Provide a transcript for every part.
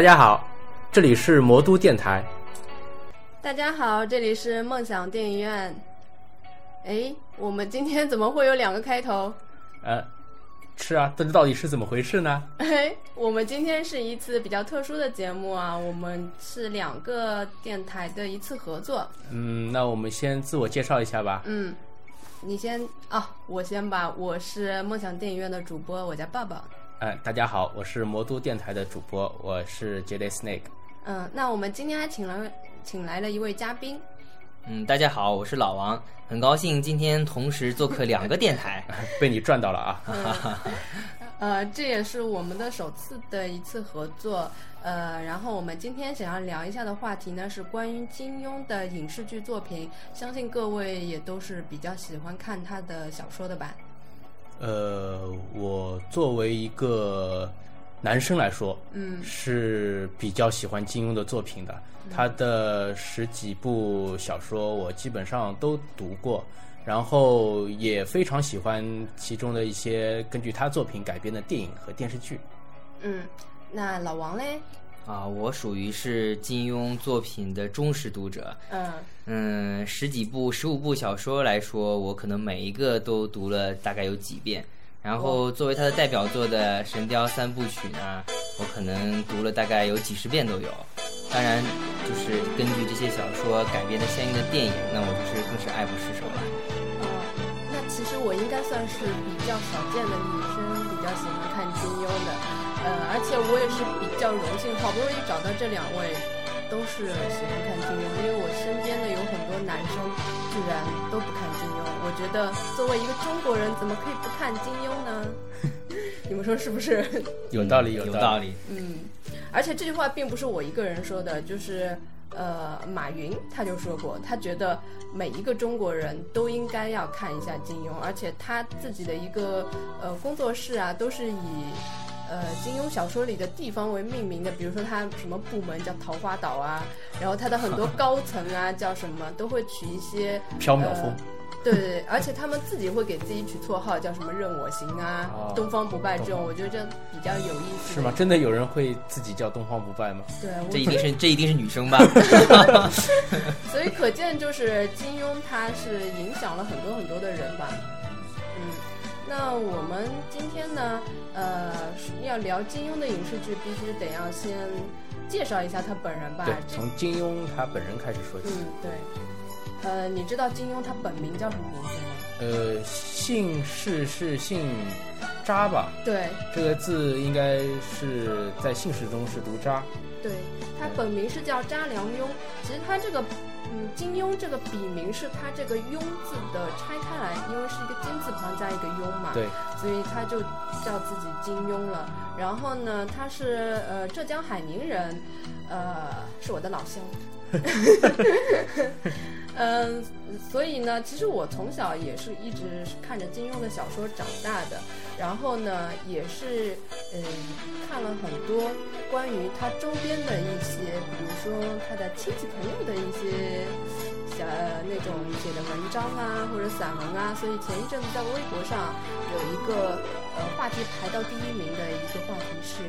大家好，这里是魔都电台。大家好，这里是梦想电影院。哎，我们今天怎么会有两个开头？呃，是啊，这到底是怎么回事呢？哎，我们今天是一次比较特殊的节目啊，我们是两个电台的一次合作。嗯，那我们先自我介绍一下吧。嗯，你先啊，我先吧。我是梦想电影院的主播，我叫抱抱。哎，大家好，我是魔都电台的主播，我是 J Day Snake。嗯，那我们今天还请了请来了一位嘉宾。嗯，大家好，我是老王，很高兴今天同时做客两个电台，被你赚到了啊！呃，这也是我们的首次的一次合作。呃，然后我们今天想要聊一下的话题呢，是关于金庸的影视剧作品，相信各位也都是比较喜欢看他的小说的吧。呃，我作为一个男生来说，嗯，是比较喜欢金庸的作品的。他的十几部小说我基本上都读过，然后也非常喜欢其中的一些根据他作品改编的电影和电视剧。嗯，那老王嘞？啊，我属于是金庸作品的忠实读者。嗯嗯，十几部、十五部小说来说，我可能每一个都读了大概有几遍。然后作为他的代表作的《神雕三部曲》呢，我可能读了大概有几十遍都有。当然，就是根据这些小说改编的相应的电影，那我就是更是爱不释手了。哦，那其实我应该算是比较少见的女生，比较喜欢看金庸的。呃，而且我也是比较荣幸，好不容易找到这两位，都是喜欢看金庸。因为我身边的有很多男生，居然都不看金庸。我觉得作为一个中国人，怎么可以不看金庸呢？你们说是不是？有道理，有道理。嗯，而且这句话并不是我一个人说的，就是呃，马云他就说过，他觉得每一个中国人都应该要看一下金庸，而且他自己的一个呃工作室啊，都是以。呃，金庸小说里的地方为命名的，比如说他什么部门叫桃花岛啊，然后他的很多高层啊叫什么，都会取一些缥缈峰。对对对，而且他们自己会给自己取绰号，叫什么任我行啊，东方不败这种，我觉得这比较有意思。是吗？真的有人会自己叫东方不败吗？对，这一定是这一定是女生吧？所以可见，就是金庸他是影响了很多很多的人吧。那我们今天呢，呃，要聊金庸的影视剧，必须得要先介绍一下他本人吧。对，从金庸他本人开始说起。嗯，对。呃，你知道金庸他本名叫什么名字吗？呃，姓氏是姓扎吧？对。这个字应该是在姓氏中是读扎。对他本名是叫查良镛，其实他这个。嗯，金庸这个笔名是他这个“庸”字的拆开来，因为是一个金字旁加一个“庸”嘛，对，所以他就叫自己金庸了。然后呢，他是呃浙江海宁人，呃，是我的老乡。嗯，所以呢，其实我从小也是一直看着金庸的小说长大的，然后呢，也是嗯看了很多关于他周边的一些，比如说他的亲戚朋友的一些小那种写的文章啊，或者散文啊，所以前一阵子在微博上有一个呃话题排到第一名的一个话题是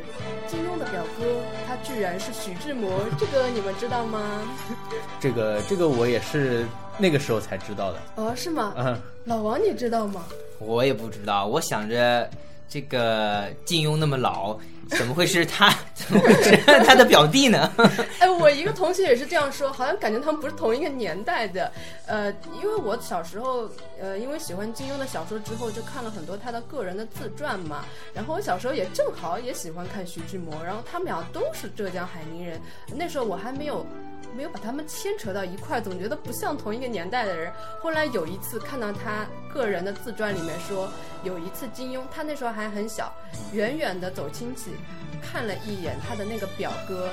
金庸的表哥，他居然是徐志摩，这个你们知道吗？这个这个我也是那个时候才知道的。哦，是吗？嗯，老王你知道吗？我也不知道，我想着这个金庸那么老。怎么会是他？怎么会是他的表弟呢？哎，我一个同学也是这样说，好像感觉他们不是同一个年代的。呃，因为我小时候，呃，因为喜欢金庸的小说之后，就看了很多他的个人的自传嘛。然后我小时候也正好也喜欢看徐志摩，然后他们俩都是浙江海宁人。那时候我还没有。没有把他们牵扯到一块，总觉得不像同一个年代的人。后来有一次看到他个人的自传里面说，有一次金庸他那时候还很小，远远的走亲戚，看了一眼他的那个表哥，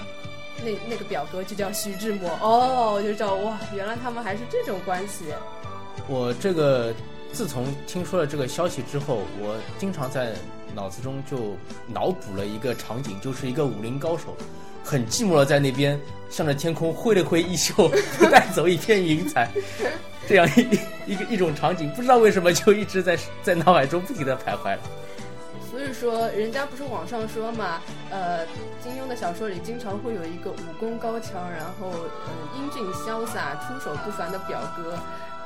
那那个表哥就叫徐志摩。哦，就知道哇，原来他们还是这种关系。我这个自从听说了这个消息之后，我经常在脑子中就脑补了一个场景，就是一个武林高手。很寂寞的在那边，向着天空挥了挥衣袖，带走一片云彩，这样一一个一种场景，不知道为什么就一直在在脑海中不停的徘徊了。所以说，人家不是网上说嘛，呃，金庸的小说里经常会有一个武功高强，然后呃英俊潇洒、出手不凡的表哥。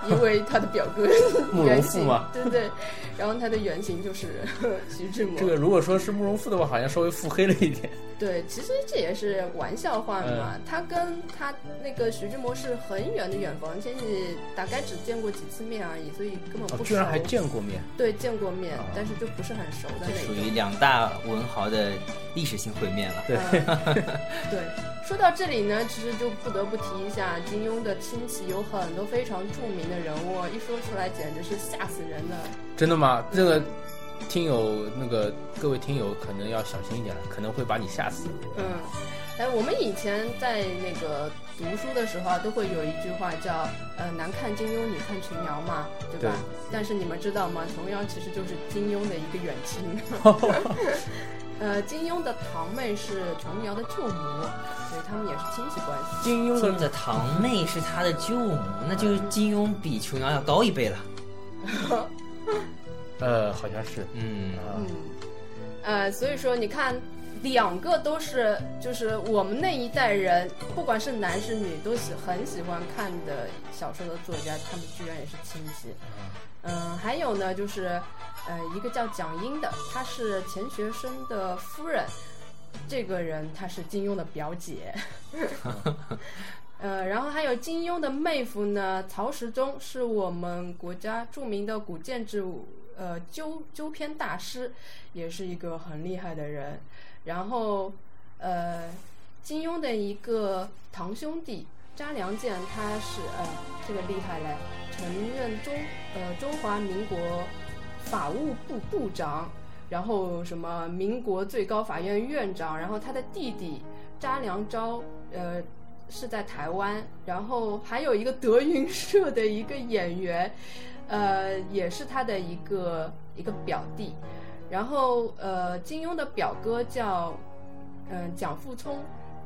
因为他的表哥 慕容复嘛，对对，然后他的原型就是 徐志摩。这个如果说是慕容复的话，好像稍微腹黑了一点。对，其实这也是玩笑话嘛。他跟他那个徐志摩是很远的远房亲戚，大概只见过几次面而已，所以根本不熟。居然还见过面？对，见过面，但是就不是很熟的那种。属于两大文豪的历史性会面了。对，对。说到这里呢，其实就不得不提一下金庸的亲戚有很多非常著名的人物，一说出来简直是吓死人的。真的吗？这个听友那个各位听友可能要小心一点了，可能会把你吓死。嗯，哎，我们以前在那个读书的时候啊，都会有一句话叫“呃，男看金庸，女看琼瑶”嘛，对吧？但是你们知道吗？琼瑶其实就是金庸的一个远亲。呃，金庸的堂妹是琼瑶的舅母，所以他们也是亲戚关系。金庸的堂妹是他的舅母，那就是金庸比琼瑶要高一辈了。呃，好像是，嗯嗯，呃，所以说你看，两个都是，就是我们那一代人，不管是男是女，都喜很喜欢看的小说的作家，他们居然也是亲戚。嗯，还有呢，就是，呃，一个叫蒋英的，她是钱学森的夫人，这个人她是金庸的表姐。呃，然后还有金庸的妹夫呢，曹石忠是我们国家著名的古建筑呃纠纠偏大师，也是一个很厉害的人。然后，呃，金庸的一个堂兄弟查良镳，他是呃这个厉害嘞。曾任中呃中华民国法务部部长，然后什么民国最高法院院长，然后他的弟弟查良钊呃是在台湾，然后还有一个德云社的一个演员，呃也是他的一个一个表弟，然后呃金庸的表哥叫嗯蒋复聪。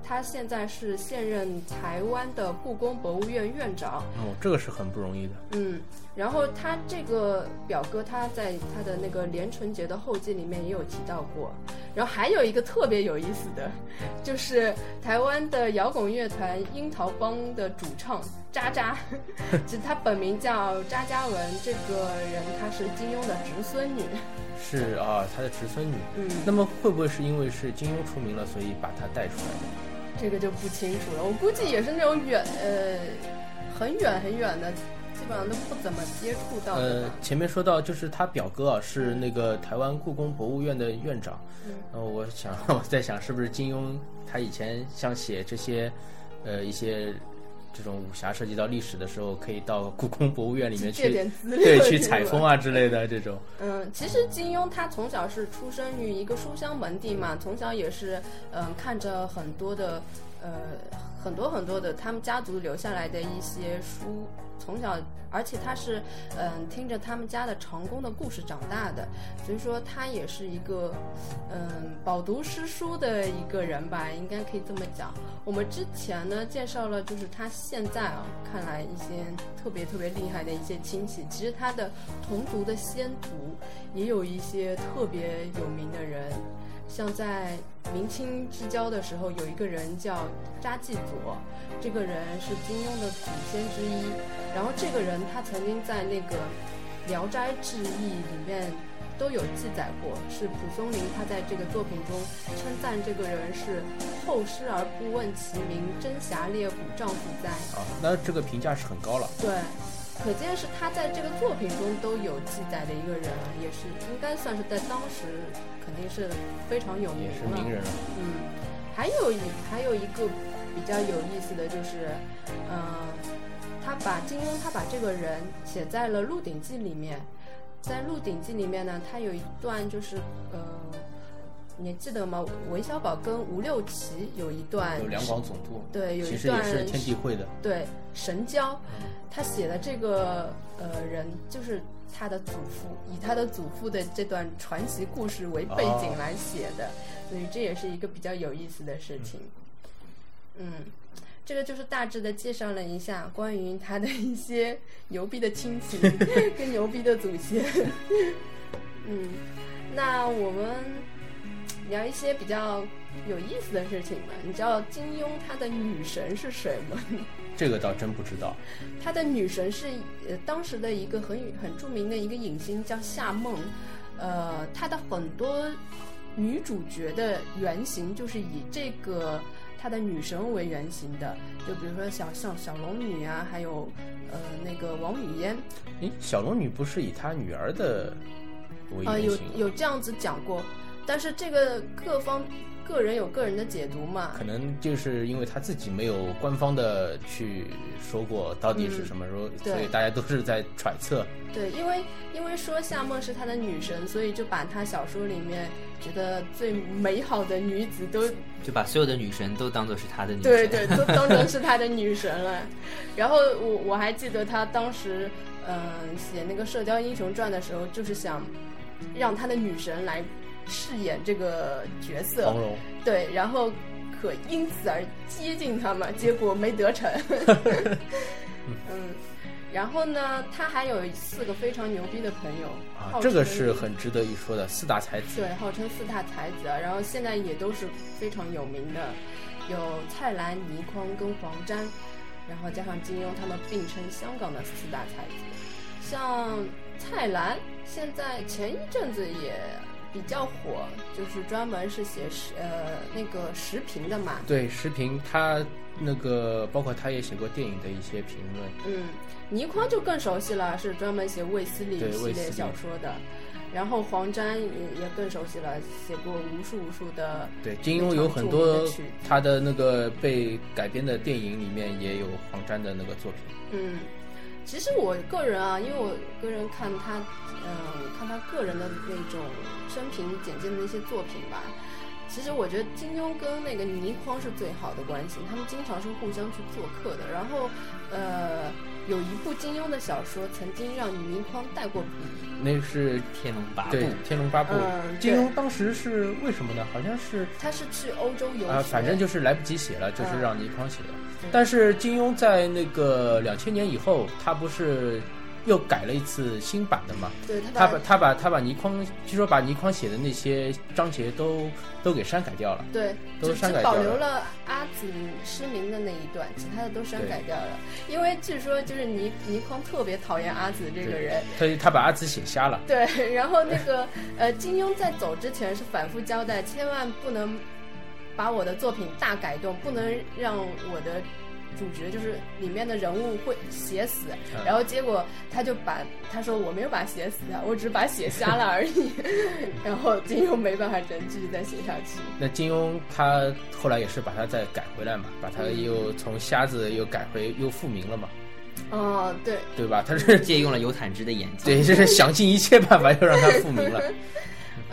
他现在是现任台湾的故宫博物院院长。哦，这个是很不容易的。嗯，然后他这个表哥，他在他的那个连城节的后记里面也有提到过。然后还有一个特别有意思的，就是台湾的摇滚乐团樱桃帮的主唱渣渣，其实他本名叫渣嘉文，这个人他是金庸的侄孙女。是啊，他的侄孙女。嗯，那么会不会是因为是金庸出名了，所以把他带出来的？这个就不清楚了，我估计也是那种远呃很远很远的，基本上都不怎么接触到。呃，前面说到就是他表哥啊，是那个台湾故宫博物院的院长。嗯，然后我想 我在想，是不是金庸他以前像写这些呃一些。这种武侠涉及到历史的时候，可以到故宫博物院里面去，对，去采风啊之类的这种。嗯，其实金庸他从小是出生于一个书香门第嘛，从小也是嗯看着很多的呃很多很多的他们家族留下来的一些书。从小，而且他是，嗯，听着他们家的长工的故事长大的，所以说他也是一个，嗯，饱读诗书的一个人吧，应该可以这么讲。我们之前呢介绍了，就是他现在啊，看来一些特别特别厉害的一些亲戚，其实他的同族的先族也有一些特别有名的人。像在明清之交的时候，有一个人叫查继佐，这个人是金庸的祖先之一。然后这个人他曾经在那个《聊斋志异》里面都有记载过，是蒲松龄他在这个作品中称赞这个人是后世而不问其名，真侠烈骨丈夫哉。啊，那这个评价是很高了。对。可见是他在这个作品中都有记载的一个人，也是应该算是在当时肯定是非常有名的名人了。嗯，还有一还有一个比较有意思的就是，嗯，他把金庸他把这个人写在了《鹿鼎记》里面，在《鹿鼎记》里面呢，他有一段就是呃。你记得吗？韦小宝跟吴六奇有一段，有两广总督，对，有一段是天地会的，对，神交，他写的这个呃人就是他的祖父，以他的祖父的这段传奇故事为背景来写的，所以这也是一个比较有意思的事情。嗯，这个就是大致的介绍了一下关于他的一些牛逼的亲戚 跟牛逼的祖先。嗯。那我们聊一些比较有意思的事情吧。你知道金庸他的女神是谁吗？这个倒真不知道。他的女神是呃当时的一个很很著名的一个影星叫夏梦，呃，他的很多女主角的原型就是以这个他的女神为原型的，就比如说小像小龙女啊，还有呃那个王语嫣，诶，小龙女不是以她女儿的为啊、有原型？有这样子讲过，但是这个各方个人有个人的解读嘛，可能就是因为他自己没有官方的去说过到底是什么时候，嗯所以大家都是在揣测。对，因为因为说夏梦是他的女神，所以就把他小说里面觉得最美好的女子都就把所有的女神都当做是他的女神。对对，都当成是他的 女神了。然后我我还记得他当时，嗯、写那个《射雕英雄传》的时候，就是想让他的女神来饰演这个角色黄，蓉，对，然后可因此而接近他嘛，结果没得逞。嗯，然后呢，他还有四个非常牛逼的朋友，啊这个是很值得一说的四大才子。对，号称四大才子啊，然后现在也都是非常有名的，有蔡澜、倪匡跟黄沾，然后加上金庸，他们并称香港的四大才子。像蔡澜，现在前一阵子也比较火，就是专门是写食呃那个时评的嘛，对，时评他那个包括他也写过电影的一些评论。嗯，倪匡就更熟悉了，是专门写卫斯理系列小说的。然后黄沾也也更熟悉了，写过无数无数的对，金庸有很多他的那个被改编的电影里面也有黄沾的那个作品。嗯，其实我个人啊，因为我个人看他，嗯、看他个人的那种生平简介的那些作品吧，其实我觉得金庸跟那个倪匡是最好的关系，他们经常是互相去做客的。然后，呃，有一部金庸的小说曾经让倪匡带过笔，那是天龙八部。对《天龙八部》嗯金庸当时是为什么呢？好像是他是去欧洲游学，啊、反正就是来不及写了，就是嗯。让倪匡写的。对。但是金庸在那个两千年以后，他不是又改了一次新版的嘛？对他把他把他把倪匡，据说把倪匡写的那些章节都都给删改掉了。对，都删改掉了留了阿紫失明的那一段，其他的都删改掉了。因为据说就是倪倪匡特别讨厌阿紫这个对人，他他把阿紫写瞎了。对，然后那个呃，金庸在走之前是反复交代，千万不能把我的作品大改动，不能让我的主角就是里面的人物会写死。嗯然后结果他就把他说我没有把写死啊，我只是把写瞎了而已。然后金庸没办法，只能继续再写下去。那金庸他后来也是把他再改回来嘛，把他嗯又从瞎子又改回又复明了嘛，哦，对，对吧？他是借用了尤坦之的演技。对，这是想尽一切办法要让他复明了。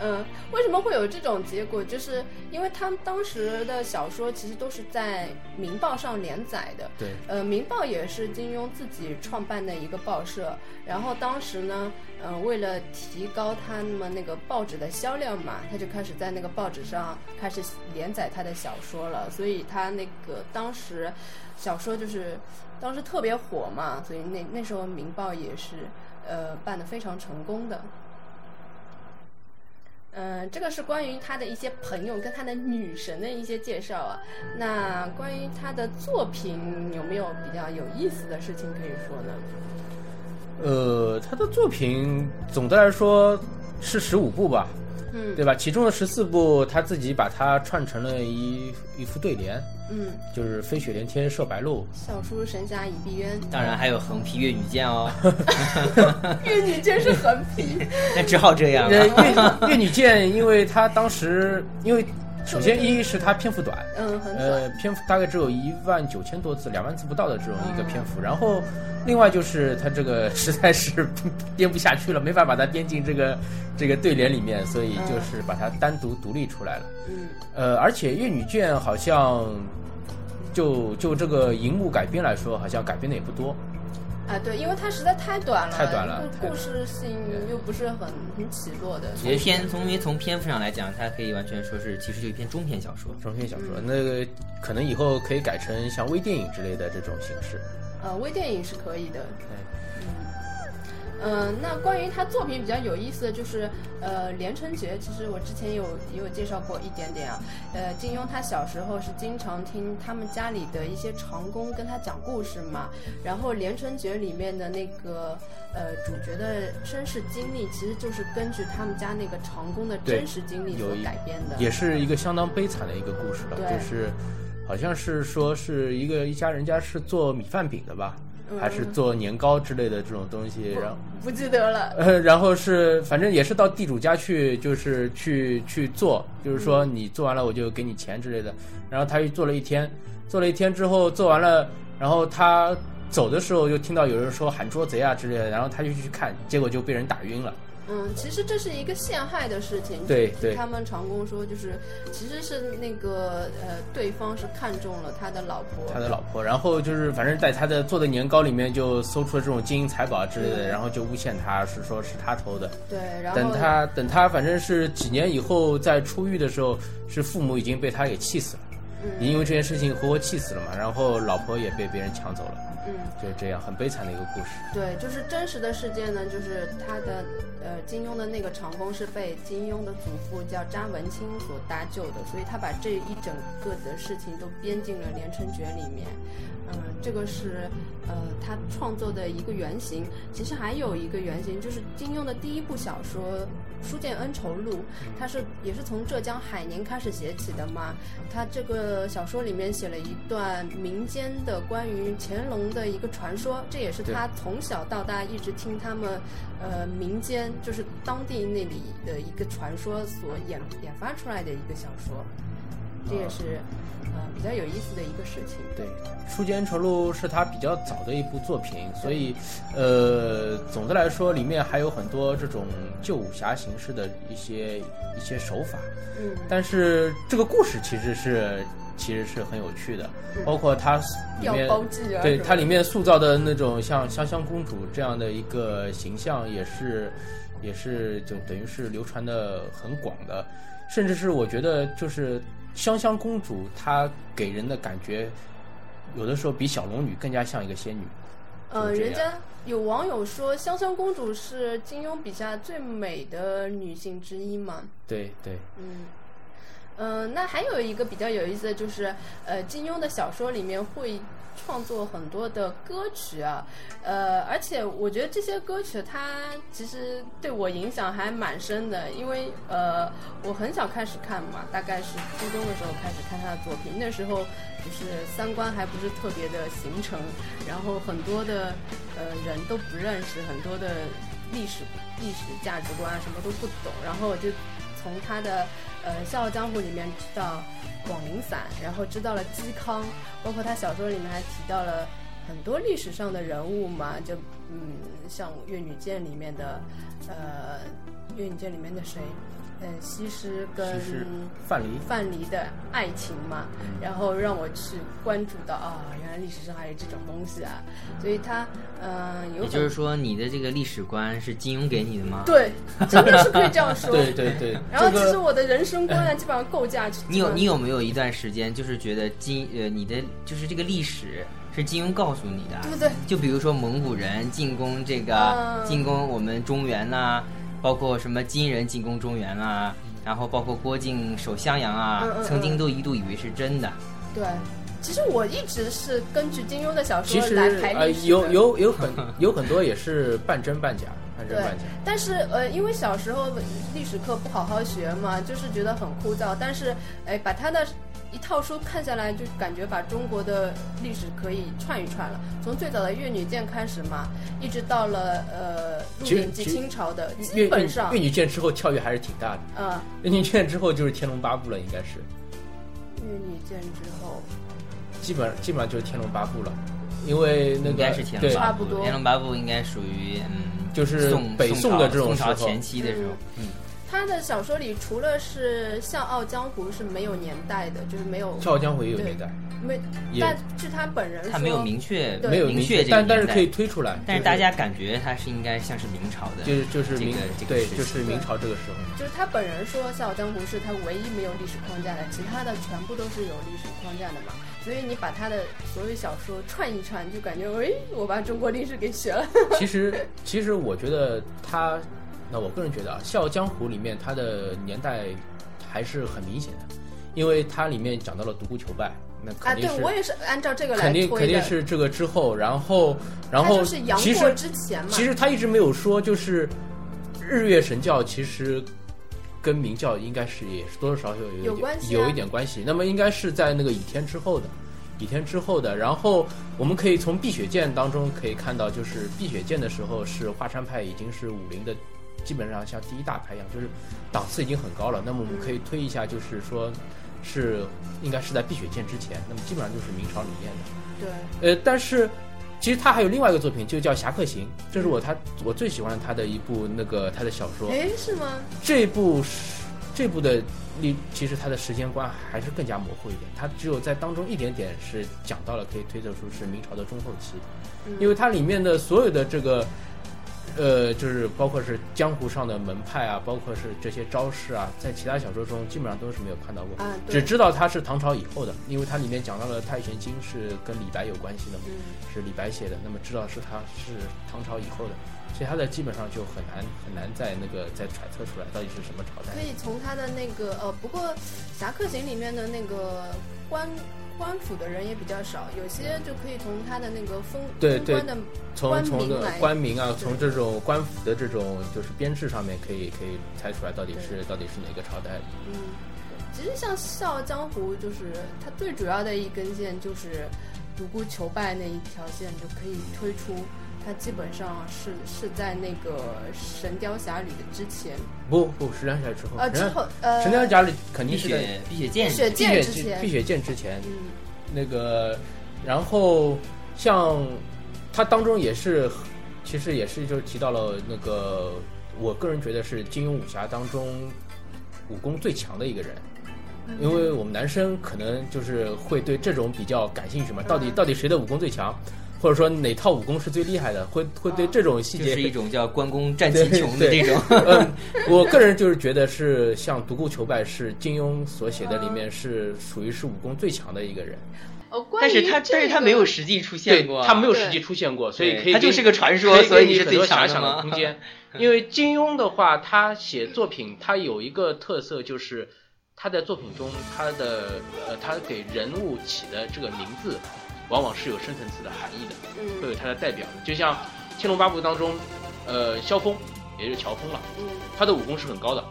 嗯，为什么会有这种结果？就是因为他们当时的小说其实都是在《明报》上连载的。对，呃，《明报》也是金庸自己创办的一个报社。然后当时呢，嗯、为了提高他们那个报纸的销量嘛，他就开始在那个报纸上开始连载他的小说了。所以他那个当时小说就是当时特别火嘛，所以那那时候《明报》也是呃办得非常成功的。嗯，这个是关于他的一些朋友跟他的女神的一些介绍啊。那关于他的作品有没有比较有意思的事情可以说呢？呃，他的作品总的来说是十五部吧，嗯对吧？其中的十四部他自己把它串成了一一副对联，嗯，就是“飞雪连天射白鹿笑书神侠倚碧鸳，当然还有横批越女剑哦 越女剑是横批。那只好这”。样呃，了。越越女剑，因为他当时因为首先一是它篇幅短，嗯，很呃。，篇幅大概只有一万九千多字，两万字不到的这种一个篇幅。然后，另外就是它这个实在是 编不下去了，没法把它编进这个这个对联里面，所以就是把它单独独立出来了。嗯呃，而且《越女卷》好像就就这个荧幕改编来说，好像改编的也不多。啊，对，因为它实在太短了，太短了故故事性又不是很很起落的。从篇从因为从篇幅上来讲，它可以完全说是其实就一篇中篇小说。中篇小说，那个可能以后可以改成像微电影之类的这种形式。呃，微电影是可以的。对，嗯，那关于他作品比较有意思的就是，呃，连城诀，其实我之前有也有介绍过一点点啊。呃，金庸他小时候是经常听他们家里的一些长工跟他讲故事嘛，然后连城诀里面的那个呃主角的身世经历，其实就是根据他们家那个长工的真实经历所有改编的。也是一个相当悲惨的一个故事了，对就是好像是说是一个一家人家是做米饭饼的吧，嗯还是做年糕之类的这种东西，然后。不记得了。呃，然后是反正也是到地主家去，就是去去做，就是说你做完了我就给你钱之类的。然后他又做了一天，做了一天之后做完了，然后他走的时候就听到有人说喊捉贼啊之类的，然后他就去看，结果就被人打晕了。嗯，其实这是一个陷害的事情。对对他们长工说，就是其实是那个呃，对方是看中了他的老婆。他的老婆，然后就是反正在他的做的年糕里面就搜出了这种金银财宝啊之类的，嗯然后就诬陷他是说是他偷的。对，然后等他等他反正是几年以后在出狱的时候，是父母已经被他给气死了，嗯因为这件事情活活气死了嘛，然后老婆也被别人抢走了，嗯，就是这样很悲惨的一个故事。对，就是真实的事件呢，就是他的呃金庸的那个长工是被金庸的祖父叫查文清所搭救的，所以他把这一整个的事情都编进了《连城诀》里面。嗯，这个是呃他创作的一个原型。其实还有一个原型，就是金庸的第一部小说《书剑恩仇录》，它是也是从浙江海宁开始写起的嘛。他这个小说里面写了一段民间的关于乾隆的一个传说，这也是他从小到大一直听他们呃民间就是当地那里的一个传说所演演发出来的一个小说，这也是呃比较有意思的一个事情。对，《书剑恩仇录》是他比较早的一部作品，所以呃，总的来说里面还有很多这种旧武侠形式的一些一些手法。嗯但是这个故事其实是其实是很有趣的，包括它里面包记啊对它里面塑造的那种像香香公主这样的一个形象，也是也是就等于是流传的很广的，甚至是我觉得就是香香公主她给人的感觉，有的时候比小龙女更加像一个仙女。呃，人家有网友说香香公主是金庸笔下最美的女性之一嘛。对对，嗯，嗯，那还有一个比较有意思的就是，呃，金庸的小说里面会创作很多的歌曲啊，呃，而且我觉得这些歌曲它其实对我影响还蛮深的，因为呃，我很小开始看嘛，大概是初中的时候开始看他的作品，那时候就是三观还不是特别的形成，然后很多的呃人都不认识，很多的历史历史价值观啊什么都不懂，然后我就从他的呃《笑傲江湖》里面知道广陵散，然后知道了嵇康，包括他小说里面还提到了很多历史上的人物嘛，就嗯像《越女剑》里面的呃《越女剑》里面的谁，嗯西施跟范蠡范蠡的爱情嘛，嗯然后让我去关注到啊，原来历史上还有这种东西啊，所以他嗯、呃有也就是说，你的这个历史观是金庸给你的吗？。对，真的是可以这样说。对对对，然后其实我的人生观呢，基本上构架。你有你有没有一段时间，就是觉得金呃你的就是这个历史是金庸告诉你的？对不对？就比如说蒙古人进攻这个、嗯进攻我们中原呐、包括什么金人进攻中原啊，然后包括郭靖守襄阳啊，嗯嗯嗯曾经都一度以为是真的。对，其实我一直是根据金庸的小其实说来排呃历史的有有有很有很多也是半真半假，半真对半假。，但是呃，因为小时候历史课不好好学嘛，就是觉得很枯燥。但是哎，把他的一套书看下来，就感觉把中国的历史可以串一串了。从最早的越女剑开始嘛，一直到了呃鹿其实鼎记清朝的，基本上越女剑之后跳跃还是挺大的，嗯越女剑之后就是《天龙八部》了，应该是，越女剑之后，基本基本上就是《天龙八部》了，因为那个应该是天对龙八部，差不多天龙八部应该属于嗯，就是北宋的这种宋朝前期的时候，嗯，他的小说里除了是《笑傲江湖》是没有年代的，就是没有《笑傲江湖》也有年代，没，但是他本人，他没有明确没有明确这个年代但但是可以推出来。但是大家感觉他是应该像是明朝的，就是就是明对，就是明朝这个时候。就是他本人说《笑傲江湖》是他唯一没有历史框架的，其他的全部都是有历史框架的嘛。所以你把他的所有小说串一串，就感觉哎，我把中国历史给学了。其实其实我觉得他，那我个人觉得啊，《笑傲江湖》里面它的年代还是很明显的，因为它里面讲到了独孤求败，那啊，肯定是、对我也是按照这个来肯定肯定。是这个之后，然后然后其实之前嘛，其实他一直没有说，就是日月神教其实跟明教应该是也是多多少少有一点有关系啊有一点关系。那么应该是在那个倚天之后的，倚天之后的。然后我们可以从碧血剑当中可以看到，就是碧血剑的时候是华山派已经是武林的。基本上像第一大派一样，就是档次已经很高了。那么我们可以推一下，就是说，是应该是在碧血剑之前，那么基本上就是明朝里面的。对，呃，但是其实他还有另外一个作品，就叫《侠客行》，这是我他我最喜欢他的一部那个他的小说。哎，是吗？这部是这部的历，其实他的时间观还是更加模糊一点，他只有在当中一点点是讲到了，可以推测出是明朝的中后期，嗯因为它里面的所有的这个。呃，就是包括是江湖上的门派啊，包括是这些招式啊，在其他小说中基本上都是没有看到过。啊，只，知道它是唐朝以后的，因为它里面讲到了《太玄经》是跟李白有关系的嘛，嗯，是李白写的，那么知道是他是唐朝以后的，所以他的基本上就很难很难在那个再揣测出来到底是什么朝代可。以从他的那个呃，不过《侠客行》里面的那个官官府的人也比较少，有些就可以从他的那个封对官的从从的官名官名啊，从这种官府的这种就是编制上面，可以可以猜出来到底是到底是哪个朝代的。嗯，其实像《笑傲江湖》，就是它最主要的一根线就是独孤求败那一条线，就可以推出它基本上是是在那个《神雕侠侣》的之前，不不，神雕侠侣之后，呃，之后呃，神雕侠侣肯定是在碧血剑碧血剑之前碧血剑之前，嗯那个，然后像它当中也是，其实也是就是提到了那个，我个人觉得是金庸武侠当中武功最强的一个人。因为我们男生可能就是会对这种比较感兴趣嘛，到底嗯到底谁的武功最强，或者说哪套武功是最厉害的，会会对这种细节就是一种叫关公战秦琼的对这种。嗯，我个人就是觉得是像独孤求败是金庸所写的里面是属于是武功最强的一个人。哦，关但是他这个但是他没有实际出现过啊，他没有实际出现过，所以可以他就是个传说所以你是最很多遐强的想的空间。因为金庸的话，他写作品，他有一个特色就是他在作品中，他的呃，他给人物起的这个名字，往往是有深层次的含义的，会嗯有它的代表的。就像《天龙八部》当中，呃，萧峰也就是乔峰了，嗯他的武功是很高的，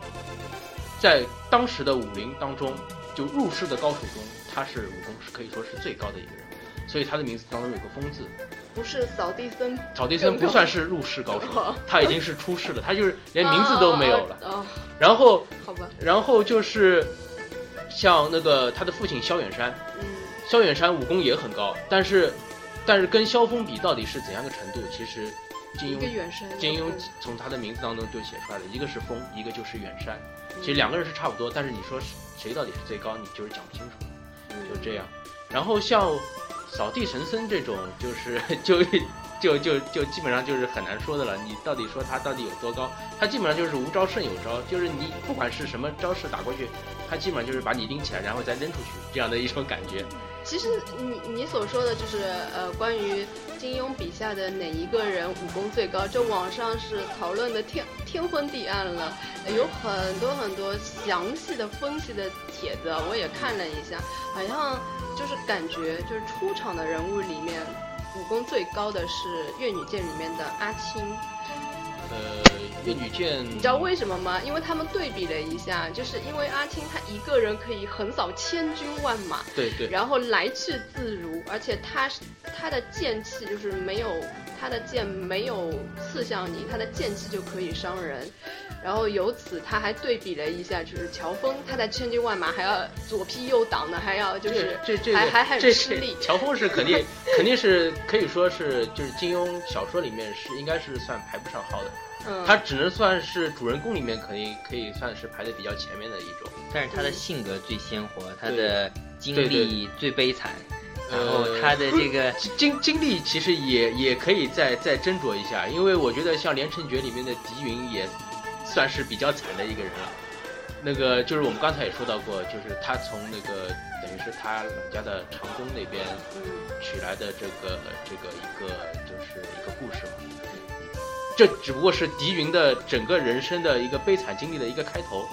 在当时的武林当中，就入世的高手中，他是武功是可以说是最高的一个人，所以他的名字当中有个“峰”字。不是扫地僧扫地僧不算是入世高手，他已经是出世了，他就是连名字都没有了。哦，然后，好吧，然后就是像那个他的父亲萧远山，嗯萧远山武功也很高，但是，但是跟萧峰比到底是怎样个程度？其实金庸金庸从他的名字当中就写出来了，一个是峰，一个就是远山。其实两个人是差不多，但是你说谁到底是最高，你就是讲不清楚。就这样。然后像扫地神僧这种，就是 就就就就基本上就是很难说的了。你到底说他到底有多高？他基本上就是无招胜有招，就是你不管是什么招式打过去，他基本上就是把你拎起来，然后再扔出去这样的一种感觉。其实你你所说的就是呃，关于金庸笔下的哪一个人武功最高，这网上是讨论的天天昏地暗了，有很多很多详细的分析的帖子，我也看了一下，好像就是感觉就是出场的人物里面武功最高的是《越女剑》里面的阿青，呃，越女剑，你知道为什么吗？因为他们对比了一下，就是因为阿青他一个人可以横扫千军万马，对对，然后来去自如，而且他是他的剑气就是没有他的剑没有刺向你，他的剑气就可以伤人。然后由此他还对比了一下，就是乔峰他在千军万马还要左劈右挡的，还要就是这这个还还很这吃力。乔峰是肯定 肯定是可以说是就是金庸小说里面是应该是算排不上号的，嗯，他只能算是主人公里面可以可以算是排的比较前面的一种。但是他的性格最鲜活，他的经历最悲惨，然后他的这个经经历其实也也可以再再斟酌一下，因为我觉得像《连城诀》里面的狄云也算是比较惨的一个人了。那个就是我们刚才也说到过，就是他从那个等于是他老家的长工那边取来的这个这个一个就是一个故事嘛。这只不过是狄云的整个人生的一个悲惨经历的一个开头，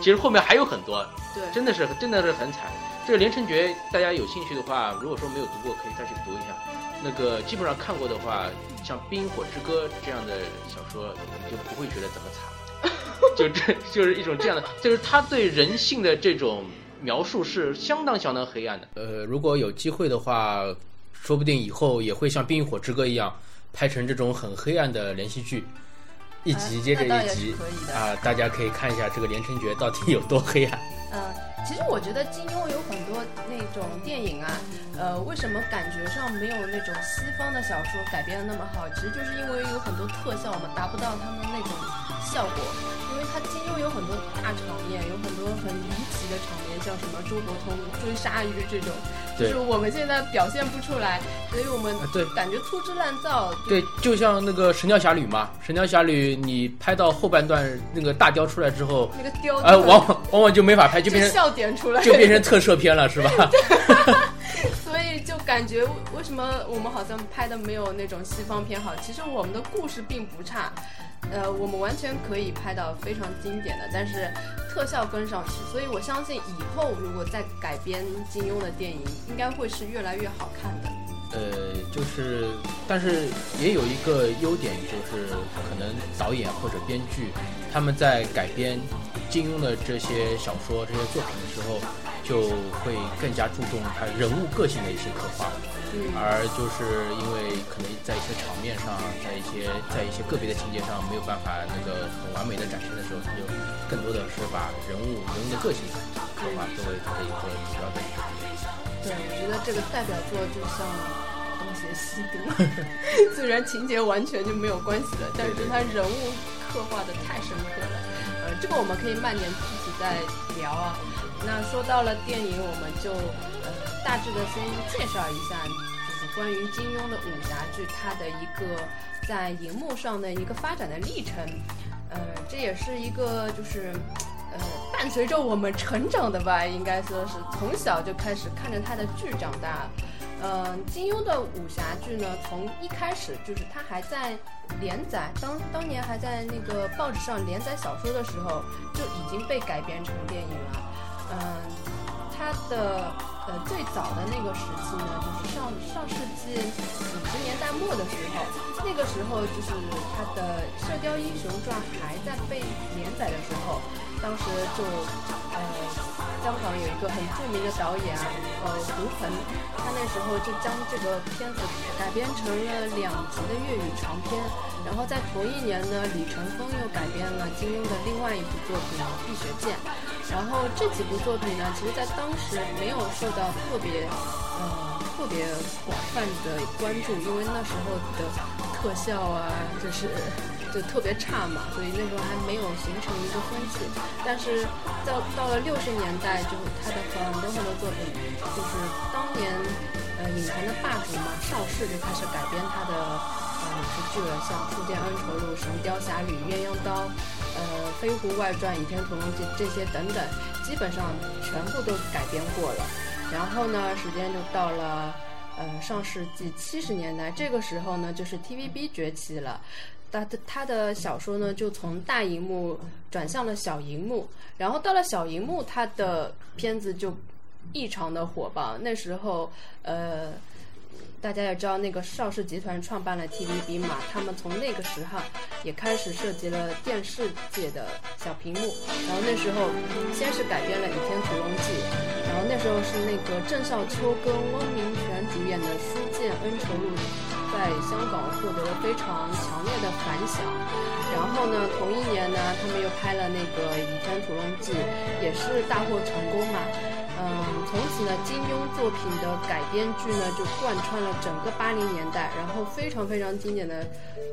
其实后面还有很多，对，真的是真的是很惨。这个《连城诀》，大家有兴趣的话，如果说没有读过，可以再去读一下。那个基本上看过的话，像《冰火之歌》这样的小说，你就不会觉得怎么惨。就这就是一种这样的，就是他对人性的这种描述是相当相当黑暗的。呃，如果有机会的话，说不定以后也会像《冰与火之歌》一样，拍成这种很黑暗的连续剧，一集接着一集啊，大家可以看一下这个《连城诀》到底有多黑暗。嗯。其实我觉得金庸有很多那种电影啊，呃，为什么感觉上没有那种西方的小说改编的那么好？其实就是因为有很多特效嘛，达不到他们那种效果。金庸有很多大场面，有很多很离奇的场面，像什么周伯通追鲨鱼这种，就是我们现在表现不出来，所以我们对感觉粗制滥造。对，就像那个《神雕侠侣》嘛，《神雕侠侣》你拍到后半段那个大雕出来之后，那个雕呃，往往往就没法拍，就变成笑点出来，就变成特摄片了，是吧？所以就感觉为什么我们好像拍的没有那种西方片好？其实我们的故事并不差。呃，我们完全可以拍到非常经典的，但是特效跟上去，所以我相信以后如果再改编金庸的电影，应该会是越来越好看的。呃，就是，但是也有一个优点，就是可能导演或者编剧他们在改编金庸的这些小说、这些作品的时候，就会更加注重他人物个性的一些刻画。而就是因为可能在一些场面上，在一些在一些个别的情节上没有办法那个很完美的展现的时候，他就更多的是把人物人物的个性刻画作为他的一个主要的。对，我觉得这个代表作就像《东邪西毒》，虽然情节完全就没有关系了，但是他人物刻画的太深刻了。呃，这个我们可以慢点具体再聊啊。那说到了电影，我们就呃大致的先介绍一下。就是关于金庸的武侠剧，它的一个在荧幕上的一个发展的历程，呃，这也是一个就是，伴随着我们成长的吧，应该说是从小就开始看着他的剧长大。嗯，金庸的武侠剧呢，从一开始就是他还在连载，当当年还在那个报纸上连载小说的时候，就已经被改编成电影了。嗯，他的。呃，最早的那个时期呢，就是上上世纪五十年代末的时候，那个时候就是他的《射雕英雄传》还在被连载的时候，当时就呃，香港有一个很著名的导演啊，呃，胡鹏，他那时候就将这个片子改编成了两集的粤语长片，然后在同一年呢，李成峰又改编了金庸的另外一部作品《碧血剑》。然后这几部作品呢，其实在当时没有受到特别，呃，特别广泛的关注，因为那时候的特效啊，就是就特别差嘛，所以那时候还没有形成一个风气。但是到到了六十年代，就他的很多很多作品，就是当年呃影坛的霸主嘛，邵氏就开始改编他的呃影视剧了，像《书剑恩仇录》《神雕侠侣》《鸳鸯刀》。呃，《飞狐外传》《倚天屠龙记》这些等等，基本上全部都改编过了。然后呢，时间就到了呃上世纪七十年代，这个时候呢，就是 TVB 崛起了，他的他的小说呢就从大荧幕转向了小荧幕，然后到了小荧幕，他的片子就异常的火爆。那时候，呃。大家也知道，那个邵氏集团创办了 TVB 嘛，他们从那个时候也开始涉及了电视界的小屏幕。然后那时候先是改编了《倚天屠龙记》，然后那时候是那个郑少秋跟汪明荃主演的《书剑恩仇录》在香港获得了非常强烈的反响。然后呢，同一年呢，他们又拍了那个《倚天屠龙记》，也是大获成功嘛。嗯，从此呢，金庸作品的改编剧呢就贯穿了整个八零年代，然后非常非常经典的，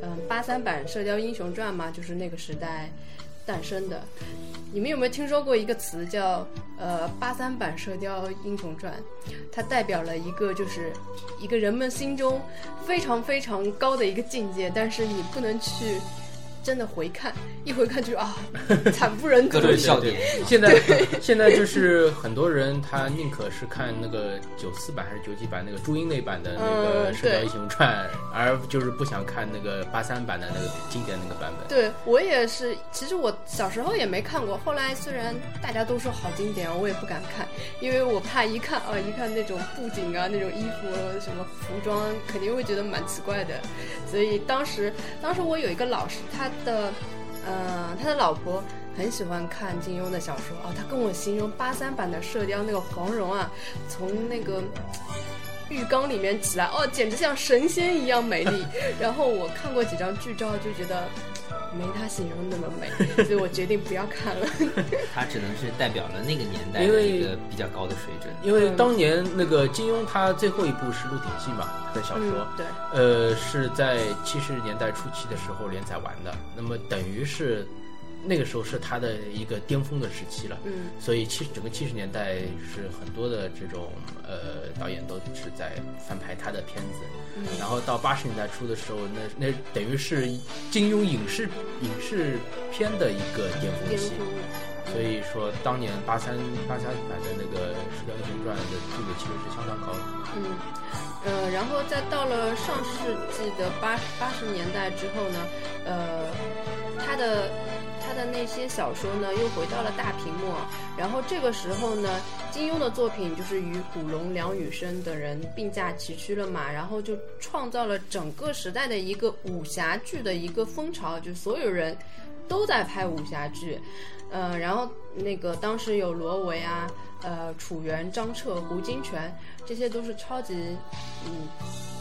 嗯，八三版《射雕英雄传》嘛，就是那个时代诞生的。你们有没有听说过一个词叫呃八三版《射雕英雄传》？它代表了一个就是一个人们心中非常非常高的一个境界，但是你不能去真的回看，一回看就啊 惨不忍睹各。种笑点。现在 现在就是很多人他宁可是看那个九四版还是九几版那个朱茵那版的那个嗯《射雕英雄传》，而就是不想看那个八三版的那个经典那个版本。对我也是，其实我小时候也没看过，后来虽然大家都说好经典，我也不敢看，因为我怕一看啊，一看那种布景啊，那种衣服什么服装，肯定会觉得蛮奇怪的。所以当时，当时我有一个老师，他的，呃，他的老婆很喜欢看金庸的小说哦，他跟我形容八三版的《射雕》那个黄蓉啊，从那个。浴缸里面起来，哦，简直像神仙一样美丽。然后我看过几张剧照，就觉得没他形容那么美，所以我决定不要看了。他只能是代表了那个年代的一个比较高的水准。因为当年那个金庸他最后一部是《鹿鼎记》嘛，他的小说，嗯，对，呃，是在七十年代初期的时候连载完的，那么等于是那个时候是他的一个巅峰的时期了。嗯所以七整个七十年代是很多的这种呃导演都是在翻拍他的片子，嗯然后到八十年代初的时候，那那等于是金庸影视影视片的一个巅峰期。峰。所以说，当年八三八三版的那个《射雕英雄传》的地位其实是相当高的。嗯，呃，然后再到了上世纪的八八十年代之后呢，呃，他的他的那些小说呢又回到了大屏幕，然后这个时候呢，金庸的作品就是与古龙、梁羽生等人并驾齐驱了嘛，然后就创造了整个时代的一个武侠剧的一个风潮，就所有人都在拍武侠剧。呃，然后那个当时有罗维啊，呃，楚原、张彻、胡金铨，这些都是超级嗯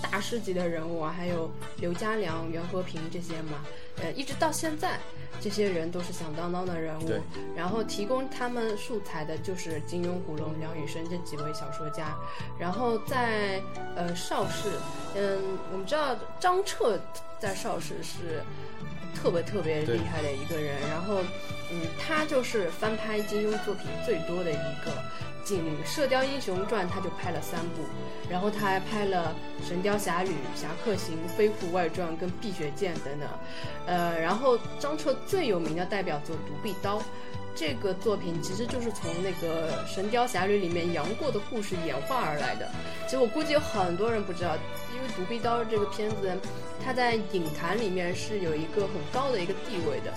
大师级的人物啊，还有刘家良、袁和平这些嘛，呃，一直到现在，这些人都是响当当的人物。然后提供他们素材的就是金庸、古龙、梁羽生这几位小说家。然后在呃邵氏，嗯，我们知道张彻在邵氏是特别特别厉害的一个人，然后嗯，他就是翻拍金庸作品最多的一个。仅《射雕英雄传》他就拍了三部，然后他还拍了《神雕侠侣》《侠客行》《飞狐外传》跟《碧血剑》等等。呃，然后张彻最有名的代表作《独臂刀》，这个作品其实就是从那个《神雕侠侣》里面杨过的故事演化而来的。其实我估计有很多人不知道，因为《独臂刀》这个片子，它在影坛里面是有一个很高的一个地位的。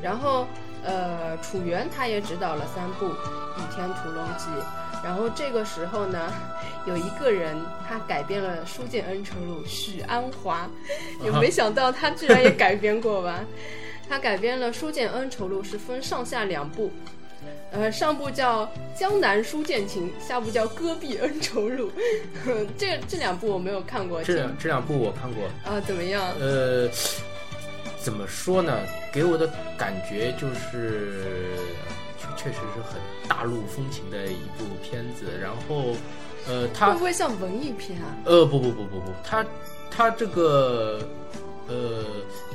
然后，呃，楚原他也指导了三部《倚天屠龙记》，然后这个时候呢，有一个人他改编了《书剑恩仇录》，许鞍华，也没想到他居然也改编过吧？他改编了《书剑恩仇录》，是分上下两部。呃，上部叫《江南书剑情》，下部叫《戈壁恩仇录》这这两部我没有看过，这两这两部我看过，啊怎么样？呃，怎么说呢？给我的感觉就是，确确实是很大陆风情的一部片子。然后，呃，它会不会像文艺片啊？呃不不不不不，它它这个呃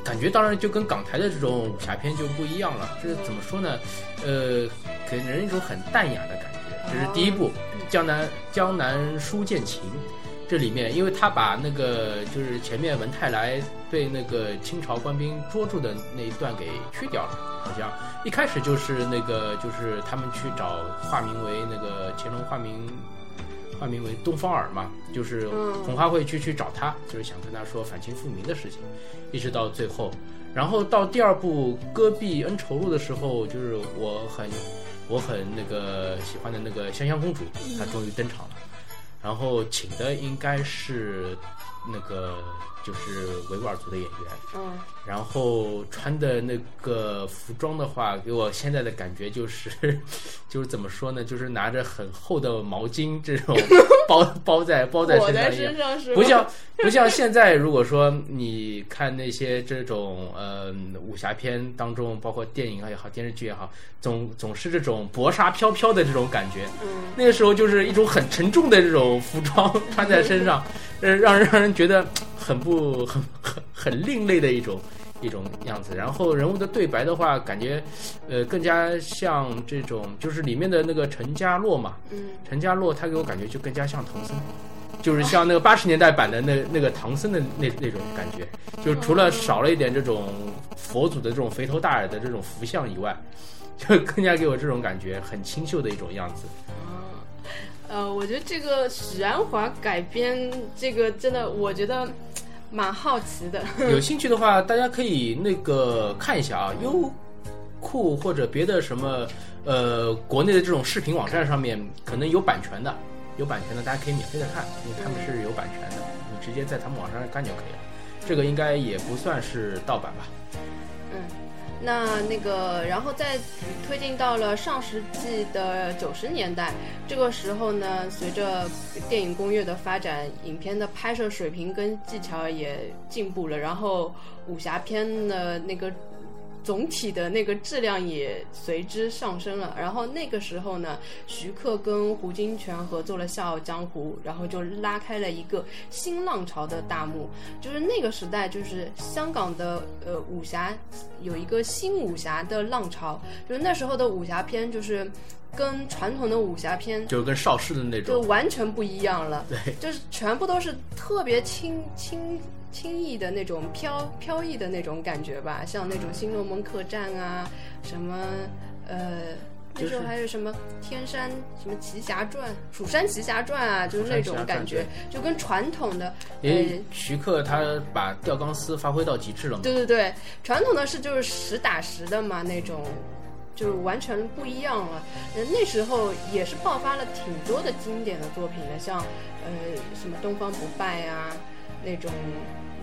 感觉当然就跟港台的这种武侠片就不一样了。这是怎么说呢？呃，给人一种很淡雅的感觉。这是第一部《江南江南书剑情》。这里面，因为他把那个就是前面文泰来被那个清朝官兵捉住的那一段给去掉了，好像一开始就是那个就是他们去找化名为那个乾隆化名化名为东方尔嘛，就是嗯红花会去去找他，就是想跟他说反清复明的事情，一直到最后，然后到第二部《戈壁恩仇录》的时候，就是我很我很那个喜欢的那个香香公主，她终于登场了。然后请的应该是那个就是维吾尔族的演员，嗯，然后穿的那个服装的话，给我现在的感觉就是，就是怎么说呢，就是拿着很厚的毛巾这种 包包在包在身上身。上是？不像不像现在，如果说你看那些这种呃武侠片当中，包括电影也好，电视剧也好，总总是这种薄纱飘飘的这种感觉。嗯，那个时候就是一种很沉重的这种服装 穿在身上，呃，让人让人觉得很不很很很另类的一种一种样子。然后人物的对白的话，感觉呃更加像这种，就是里面的那个陈家洛嘛，嗯，陈家洛他给我感觉就更加像唐僧。就是像那个八十年代版的那那个唐僧的那那种感觉，就除了少了一点这种佛祖的这种肥头大耳的这种福相以外，就更加给我这种感觉很清秀的一种样子。呃，我觉得这个许鞍华改编这个真的，我觉得蛮好奇的。有兴趣的话，大家可以那个看一下啊，优酷或者别的什么呃国内的这种视频网站上面可能有版权的，有版权的大家可以免费的看，因为他们是有版权的，你直接在他们网上看就可以了。这个应该也不算是盗版吧？那那个，然后再推进到了上世纪的九十年代，这个时候呢，随着电影工业的发展，影片的拍摄水平跟技巧也进步了，然后武侠片的那个。总体的那个质量也随之上升了。然后那个时候呢，徐克跟胡金铨合作了《笑傲江湖》，然后就拉开了一个新浪潮的大幕。就是那个时代，就是香港的呃武侠有一个新武侠的浪潮。就是那时候的武侠片，就是跟传统的武侠片就是跟邵氏的那种就种，完全不一样了。对，就是全部都是特别轻轻轻易的那种飘飘逸的那种感觉吧，像那种《新龙门客栈》啊，什么呃。那时候还有什么《天山什么奇侠传》《蜀山奇侠传》啊，就是那种感觉，就跟传统的呃因为徐克他把吊钢丝发挥到极致了嘛。对对对，传统的是就是实打实的嘛，那种就完全不一样了。呃，那时候也是爆发了挺多的经典的作品的，像呃什么《东方不败》啊，那种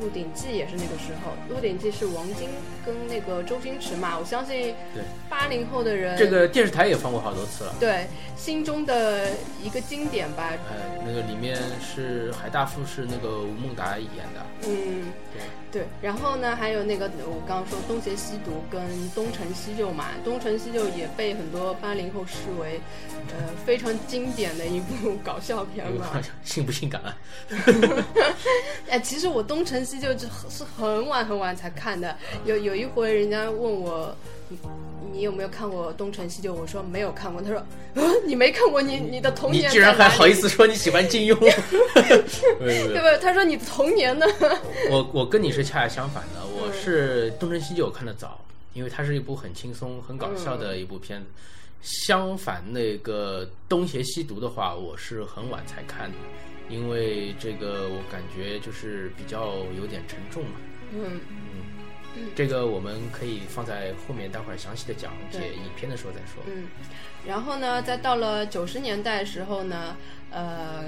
《鹿鼎记》也是那个时候，《鹿鼎记》是王晶跟那个周星驰嘛，我相信对八零后的人这个电视台也放过好多次了。对心中的一个经典吧，呃，那个里面是海大富是那个吴孟达演的，嗯。对，对，然后呢，还有那个我刚刚说《东邪西毒》跟《东成西就》嘛，《东成西就》也被很多八零后视为，呃，非常经典的一部搞笑片嘛。性不性感啊？哎，其实我《东成西就》是是很晚很晚才看的，有有一回人家问我。你你有没有看过《东成西就》？我说没有看过。他说：“啊，你没看过，你你的童年你年居然还好意思？说你喜欢金庸？对不对吧？他说你的童年呢？我我跟你是恰恰相反的，嗯我是《东成西就》看的早，因为它是一部很轻松、很搞笑的一部片子。相反，那个《东邪西毒》的话，我是很晚才看的，因为这个我感觉就是比较有点沉重嘛。嗯。这个我们可以放在后面，待会儿详细的讲解对影片的时候再说。嗯，然后呢，再到了九十年代的时候呢，呃，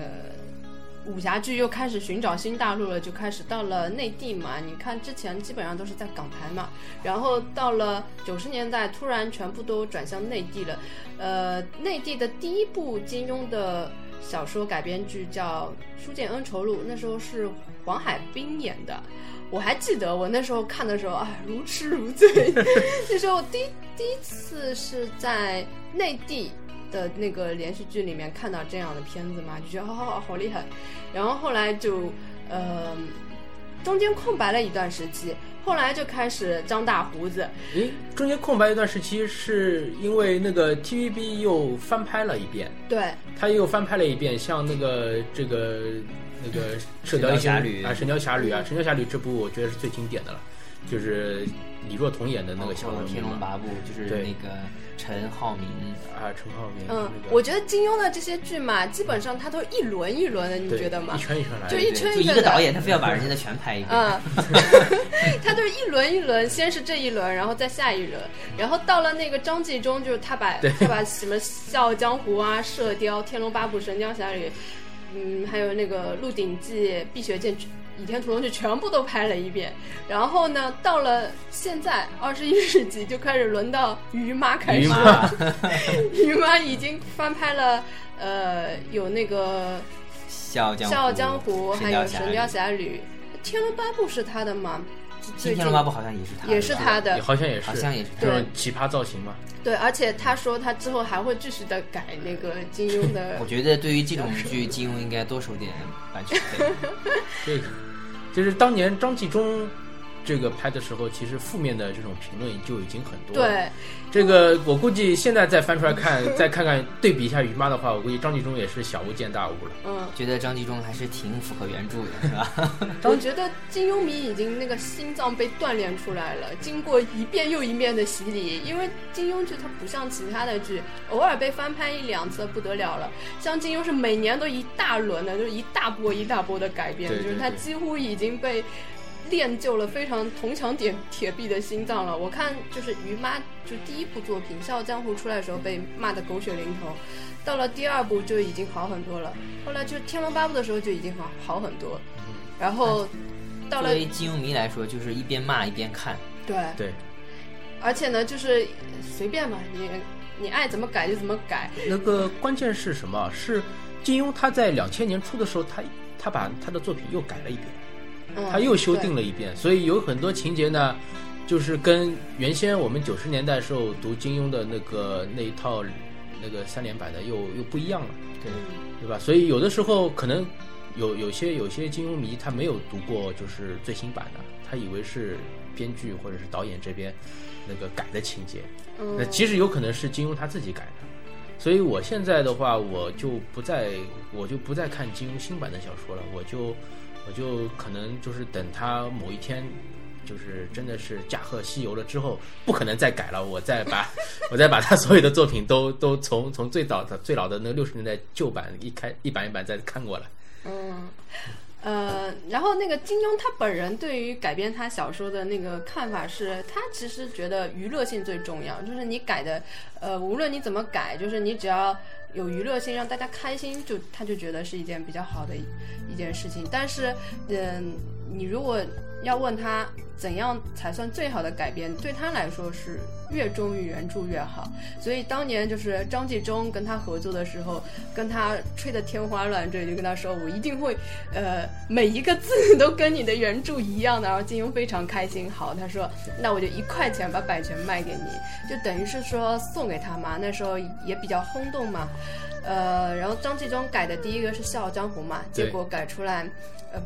武侠剧又开始寻找新大陆了，就开始到了内地嘛。你看之前基本上都是在港台嘛，然后到了九十年代，突然全部都转向内地了。呃，内地的第一部金庸的小说改编剧叫《书剑恩仇录》，那时候是黄海冰演的。我还记得我那时候看的时候啊，如痴如醉。那时候第一第一次是在内地的那个连续剧里面看到这样的片子嘛，就觉得好好好好厉害。然后后来就呃中间空白了一段时期，后来就开始张大胡子。诶，中间空白一段时期，是因为那个 TVB 又翻拍了一遍，对，他又翻拍了一遍，像那个这个那个《射雕侠侣啊，《神雕侠侣》啊，《神雕侠侣》这部我觉得是最经典的了，就是李若彤演的那个小龙女嘛，天龙八部就是那个陈浩民，啊，陈浩民，嗯那，个我觉得金庸的这些剧嘛，基本上他都一轮一轮的，你觉得吗一？圈一圈来就，一圈一圈一个导演，他非要把人家的全拍一遍。嗯，他就是一轮一轮，先是这一轮，然后再下一轮，然后到了那个张纪中，就是他把他把什么《笑傲江湖》啊、《射雕》《天龙八部》《神雕侠侣》，嗯，还有那个《鹿鼎记》《碧血剑》《倚天屠龙记》全部都拍了一遍。然后呢，到了现在二十一世纪，就开始轮到于妈开始了。于妈已经翻拍了，呃，有那个《笑傲江湖，笑江湖》，还有《神神雕侠侣》，《天龙八部》是他的吗？最近新天龙八部好像也是他的，也是他的，好像也是，好像也是他这的。种奇葩造型嘛。对，而且他说他之后还会继续的改那个金庸的 我，觉得对于这种剧，金庸应该多收点版权费。这个就是当年张纪中这个拍的时候，其实负面的这种评论就已经很多了。对，这个我估计现在再翻出来看，再看看对比一下《于妈》的话，我估计张纪中也是小巫见大巫了。嗯，觉得张纪中还是挺符合原著的，是吧？我觉得金庸迷已经那个心脏被锻炼出来了，经过一遍又一遍的洗礼。因为金庸剧它不像其他的剧，偶尔被翻拍一两次不得了了，像金庸是每年都一大轮的，就是一大波一大波的改编，对对就是他几乎已经被。练就了非常铜墙铁铁壁的心脏了。我看就是于妈就第一部作品《笑傲江湖》出来的时候被骂的狗血淋头，到了第二部就已经好很多了。后来就《天龙八部》的时候就已经好好很多，然后到了作为金庸迷来说，就是一边骂一边看。对对，而且呢就是随便嘛，你你爱怎么改就怎么改。那个关键是什么？是金庸他在两千年初的时候，他他把他的作品又改了一遍。嗯。他又修订了一遍，所以有很多情节呢，就是跟原先我们九十年代时候读金庸的那个那一套那个三连版的又又不一样了，对，对吧？所以有的时候可能有有些有些金庸迷他没有读过就是最新版的，他以为是编剧或者是导演这边那个改的情节，嗯。那其实有可能是金庸他自己改的。所以我现在的话，我就不再我就不再看金庸新版的小说了，我就我就可能就是等他某一天，就是真的是驾鹤西游了之后，不可能再改了，我再把 我再把他所有的作品都都从从最早的最老的那六十年代旧版一开一版一版再看过来。嗯，呃，然后那个金庸他本人对于改编他小说的那个看法是，他其实觉得娱乐性最重要，就是你改的，呃，无论你怎么改，就是你只要有娱乐性，让大家开心，就他就觉得是一件比较好的一一件事情。但是，嗯、你如果要问他怎样才算最好的改编，对他来说是越忠于原著越好。所以当年就是张纪中跟他合作的时候，跟他吹得天花乱坠，就跟他说我一定会，呃，每一个字 都跟你的原著一样的。然后金庸非常开心，好，他说那我就一块钱把版权卖给你，就等于是说送他嘛。那时候也比较轰动嘛。呃，然后张纪中改的第一个是《笑傲江湖》嘛，结果改出来，呃，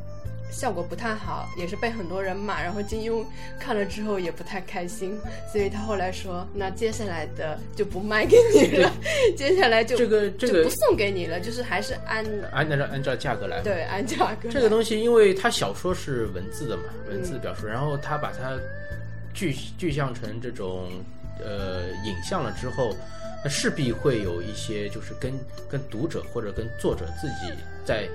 效果不太好，也是被很多人骂。然后金庸看了之后也不太开心，所以他后来说，那接下来的就不卖给你了，接下来就这个这个就不送给你了，就是还是按按照按照价格来，对按价格。这个东西，因为它小说是文字的嘛，嗯文字表述，然后他把它具具象成这种呃影像了之后，那势必会有一些就是跟跟读者或者跟作者自己在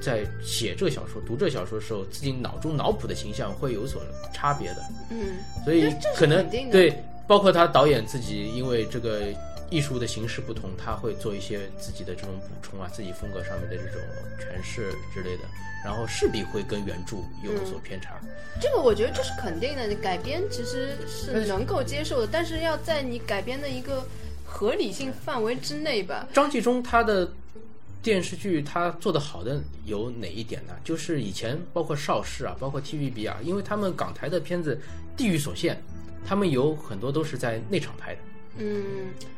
在写这个小说、读这个小说的时候，自己脑中脑补的形象会有所差别的。嗯，所以可能对，包括他导演自己，因为这个艺术的形式不同，他会做一些自己的这种补充啊，自己风格上面的这种诠释之类的，然后势必会跟原著有所偏差。这个我觉得这是肯定的，你改编其实是能够接受的，但是要在你改编的一个合理性范围之内吧。张纪中他的电视剧他做的好的有哪一点呢？就是以前包括邵氏啊，包括 TVB 啊，因为他们港台的片子地域所限，他们有很多都是在内场拍的。嗯，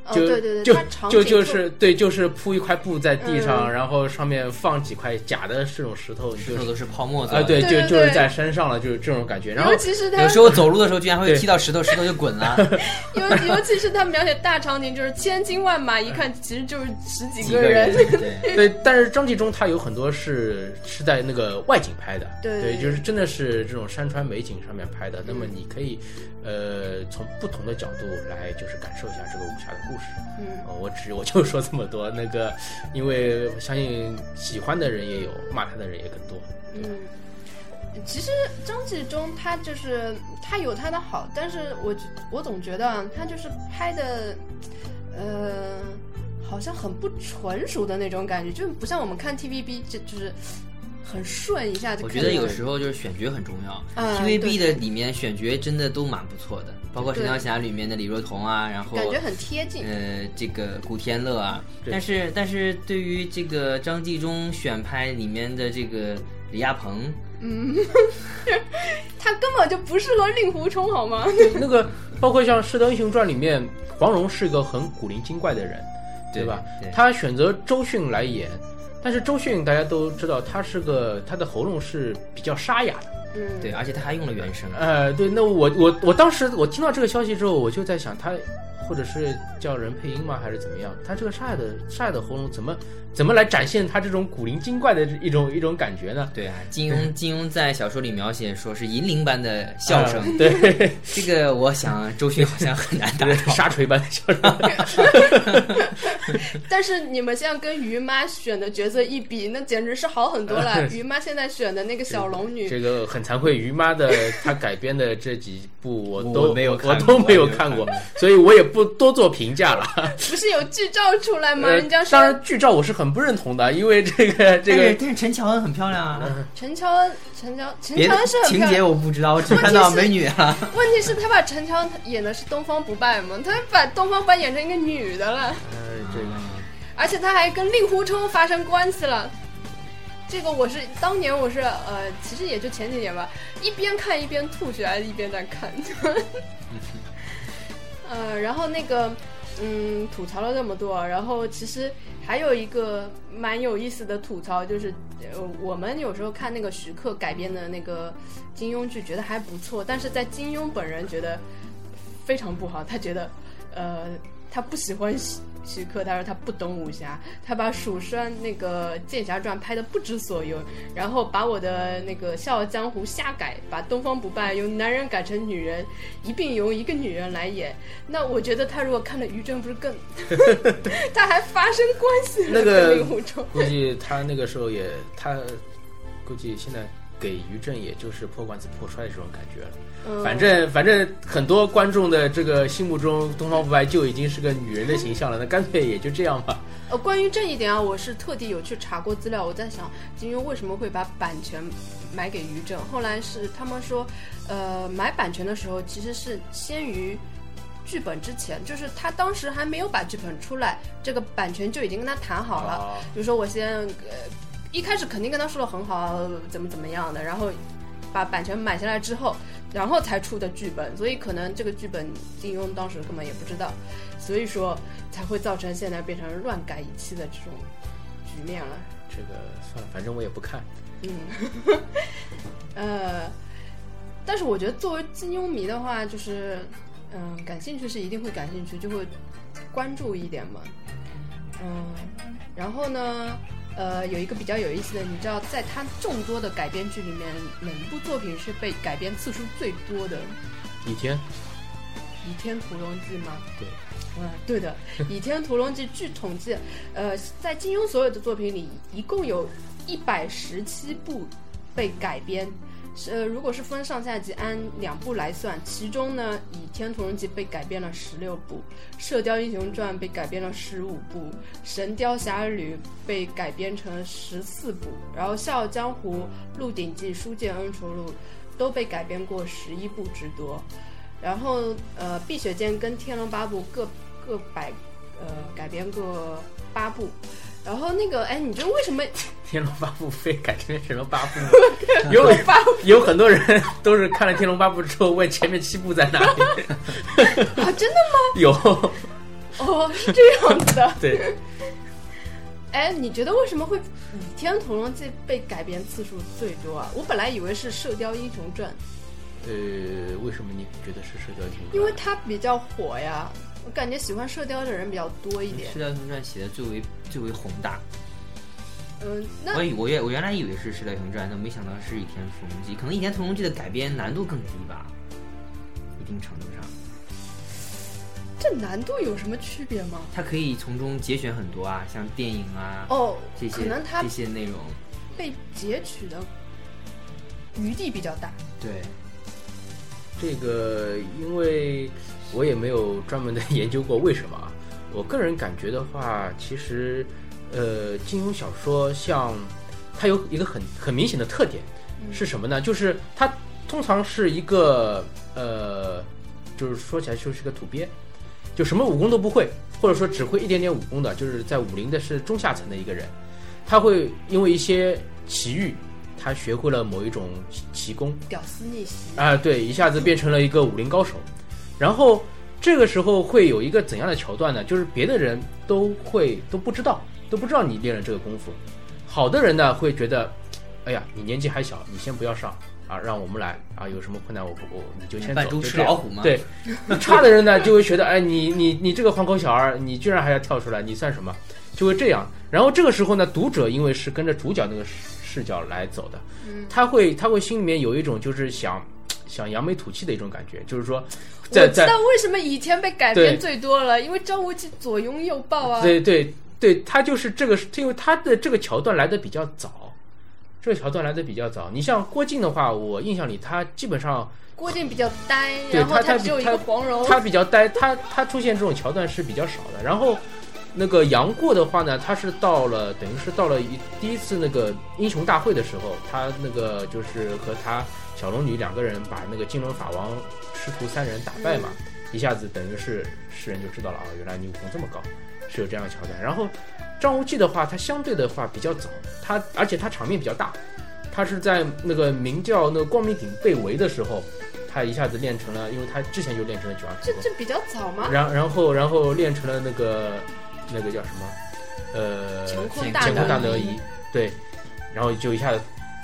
哦，就对对对，就它就就是对，就是铺一块布在地上，嗯然后上面放几块假的这种石头，就是石头都是泡沫的。对，就就是在山上了，就是这种感觉。然后尤其是他有时候走路的时候居然会踢到石头，石头就滚了。尤尤其是他描写大场景，就是千军万马，一看其实就是十几几个个人。对，对，但是张纪中他有很多是是在那个外景拍的，对就是真的是这种山川美景上面拍的。那么你可以呃从不同的角度来就是感受一下这个武侠的故事。嗯哦，我只我就说这么多。那个，因为我相信喜欢的人也有，骂他的人也更多。嗯，其实张纪中他就是他有他的好，但是我我总觉得啊他就是拍的，呃，好像很不纯熟的那种感觉，就不像我们看 TVB 就就是很顺一下就我觉得。有时候就是选角很重要。啊 TVB 的里面选角真的都蛮不错的，包括《神雕侠侣》里面的李若彤啊，然后感觉很贴近。呃，这个古天乐啊，但是但是对于这个张纪中选拍里面的这个李亚鹏，嗯 他根本就不适合令狐冲，好吗？那个包括像《射雕英雄传》里面，黄蓉是个很古灵精怪的人，对吧？对他选择周迅来演，但是周迅大家都知道，他是个他的喉咙是比较沙哑的。嗯，对，而且他还用了原声。呃，对，那我我我当时我听到这个消息之后，我就在想，他或者是叫人配音吗，还是怎么样？他这个沙哑的沙哑的喉咙怎么怎么来展现他这种古灵精怪的一种一种感觉呢？对啊，金庸 金庸在小说里描写说是银铃般的笑声，啊 对，这个我想周迅好像很难达到。沙锤般的笑声。但是你们现在跟于妈选的角色一比，那简直是好很多了。于妈现在选的那个小龙女，这个很惭愧，于妈的她改编的这几部我都我没有看过我都没有看过，所以我也不多做评价了。不是有剧照出来吗？呃人家说当然剧照我是很不认同的，因为这个这但是个但是陈乔恩很漂亮啊。陈乔恩，陈乔陈乔恩是很情节。我不知道，我只看到美女啊。问题是，他把陈乔恩演的是东方不败嘛？他把东方不败演成一个女的了，呃这个而且他还跟令狐冲发生关系了。这个我是当年我是呃，其实也就前几年吧，一边看一边吐血，还是一边在看。呃，然后那个嗯，吐槽了那么多，然后其实还有一个蛮有意思的吐槽，就是呃，我们有时候看那个徐克改编的那个金庸剧，觉得还不错，但是在金庸本人觉得非常不好，他觉得呃，他不喜欢徐徐克，他说他不懂武侠，他把蜀山那个《剑侠传》拍的不知所云，然后把我的那个《笑傲江湖》瞎改，把东方不败由男人改成女人，一并由一个女人来演。那我觉得他如果看了于正，不是更 他还发生关系了？那个。估计他那个时候也他估计现在给于正也就是破罐子破摔的这种感觉了。嗯反正反正很多观众的这个心目中，东方不败就已经是个女人的形象了，那干脆也就这样吧。呃，关于这一点啊，我是特地有去查过资料。我在想，金庸为什么会把版权买给于正？后来是他们说，呃，买版权的时候其实是先于剧本之前，就是他当时还没有把剧本出来，这个版权就已经跟他谈好了。啊比如说我先呃一开始肯定跟他说的很好，怎么怎么样的，然后把版权买下来之后，然后才出的剧本，所以可能这个剧本金庸当时根本也不知道，所以说才会造成现在变成乱改一气的这种局面了。这个算了，反正我也不看。嗯，呃，但是我觉得作为金庸迷的话，就是嗯、感兴趣是一定会感兴趣，就会关注一点嘛。嗯，然后呢，呃，有一个比较有意思的，你知道，在他众多的改编剧里面，哪一部作品是被改编次数最多的？《倚天，倚天屠龙记》吗？对，嗯，对的，《倚天屠龙记》据统计，呃，在金庸所有的作品里，一共有一百十七部被改编。呃，如果是分上下集，按两部来算，其中呢，《倚天屠龙记》被改编了十六部，《射雕英雄传》被改编了十五部，《神雕侠侣》被改编成十四部，然后《笑傲江湖》《鹿鼎记》《书剑恩仇录》都被改编过十一部之多。然后呃，《碧血剑》跟《天龙八部》各各百呃改编各八部。然后那个，哎，你知道为什么天龙八部非改成什么八部吗？有 有很多人都是看了天龙八部之后问前面七部在哪里。啊？真的吗？有，哦，是这样子的。对，哎，你觉得为什么会《倚天屠龙记》被改编次数最多啊？我本来以为是《射雕英雄传呃，为什么你觉得是射雕英雄传》，因为它比较火呀。我感觉喜欢射雕的人比较多一点《射。雕英雄传》写的最为最为宏大，嗯，那我以我原我原来以为是《射雕英雄传》，但没想到是《倚天屠龙记》。可能《倚天屠龙记》的改编难度更低吧，一定程度上，这难度有什么区别吗？它可以从中节选很多啊，像电影啊、哦，这些可能它这些内容。被截取的余地比较大。对，这个，因为我也没有专门的 研究过为什么啊。我个人感觉的话，其实，呃，金庸小说像它有一个很很明显的特点是什么呢？就是它通常是一个呃，就是说起来就是个土鳖，就什么武功都不会，或者说只会一点点武功的，就是在武林的是中下层的一个人，他会因为一些奇遇，他学会了某一种奇功，屌丝逆袭，啊，对，一下子变成了一个武林高手。然后这个时候会有一个怎样的桥段呢？就是别的人都会都不知道，都不知道你练了这个功夫，好的人呢会觉得，哎呀，你年纪还小，你先不要上啊，让我们来啊，有什么困难我不我你就先走，吃老虎嘛。对，差的人呢就会觉得，哎，你你你这个黄口小儿，你居然还要跳出来，你算什么？就会这样。然后这个时候呢，读者因为是跟着主角那个视视角来走的，嗯。他会他会心里面有一种就是想想扬眉吐气的一种感觉，就是说我知道为什么以前被改对。编最多了，因为张无忌左拥右抱啊。对对对，他就是这个，因为他的这个桥段来的比较早，这个桥段来的比较早。你像郭靖的话，我印象里他基本上郭靖比较呆，对然后他他只有一个黄蓉。他比较呆，他他出现这种桥段是比较少的。然后那个杨过的话呢，他是到了等于是到了一第一次那个英雄大会的时候，他那个就是和他小龙女两个人把那个金轮法王师徒三人打败嘛，一下子等于是世人就知道了啊，原来你武功这么高，是有这样的桥段。然后张无忌的话，他相对的话比较早，他而且他场面比较大，他是在那个明教那个光明顶被围的时候。他一下子练成了，因为他之前就练成了九阳神功，这这比较早吗？然然后然后练成了那个那个叫什么，呃，乾坤乾坤大挪移，对，然后就一下子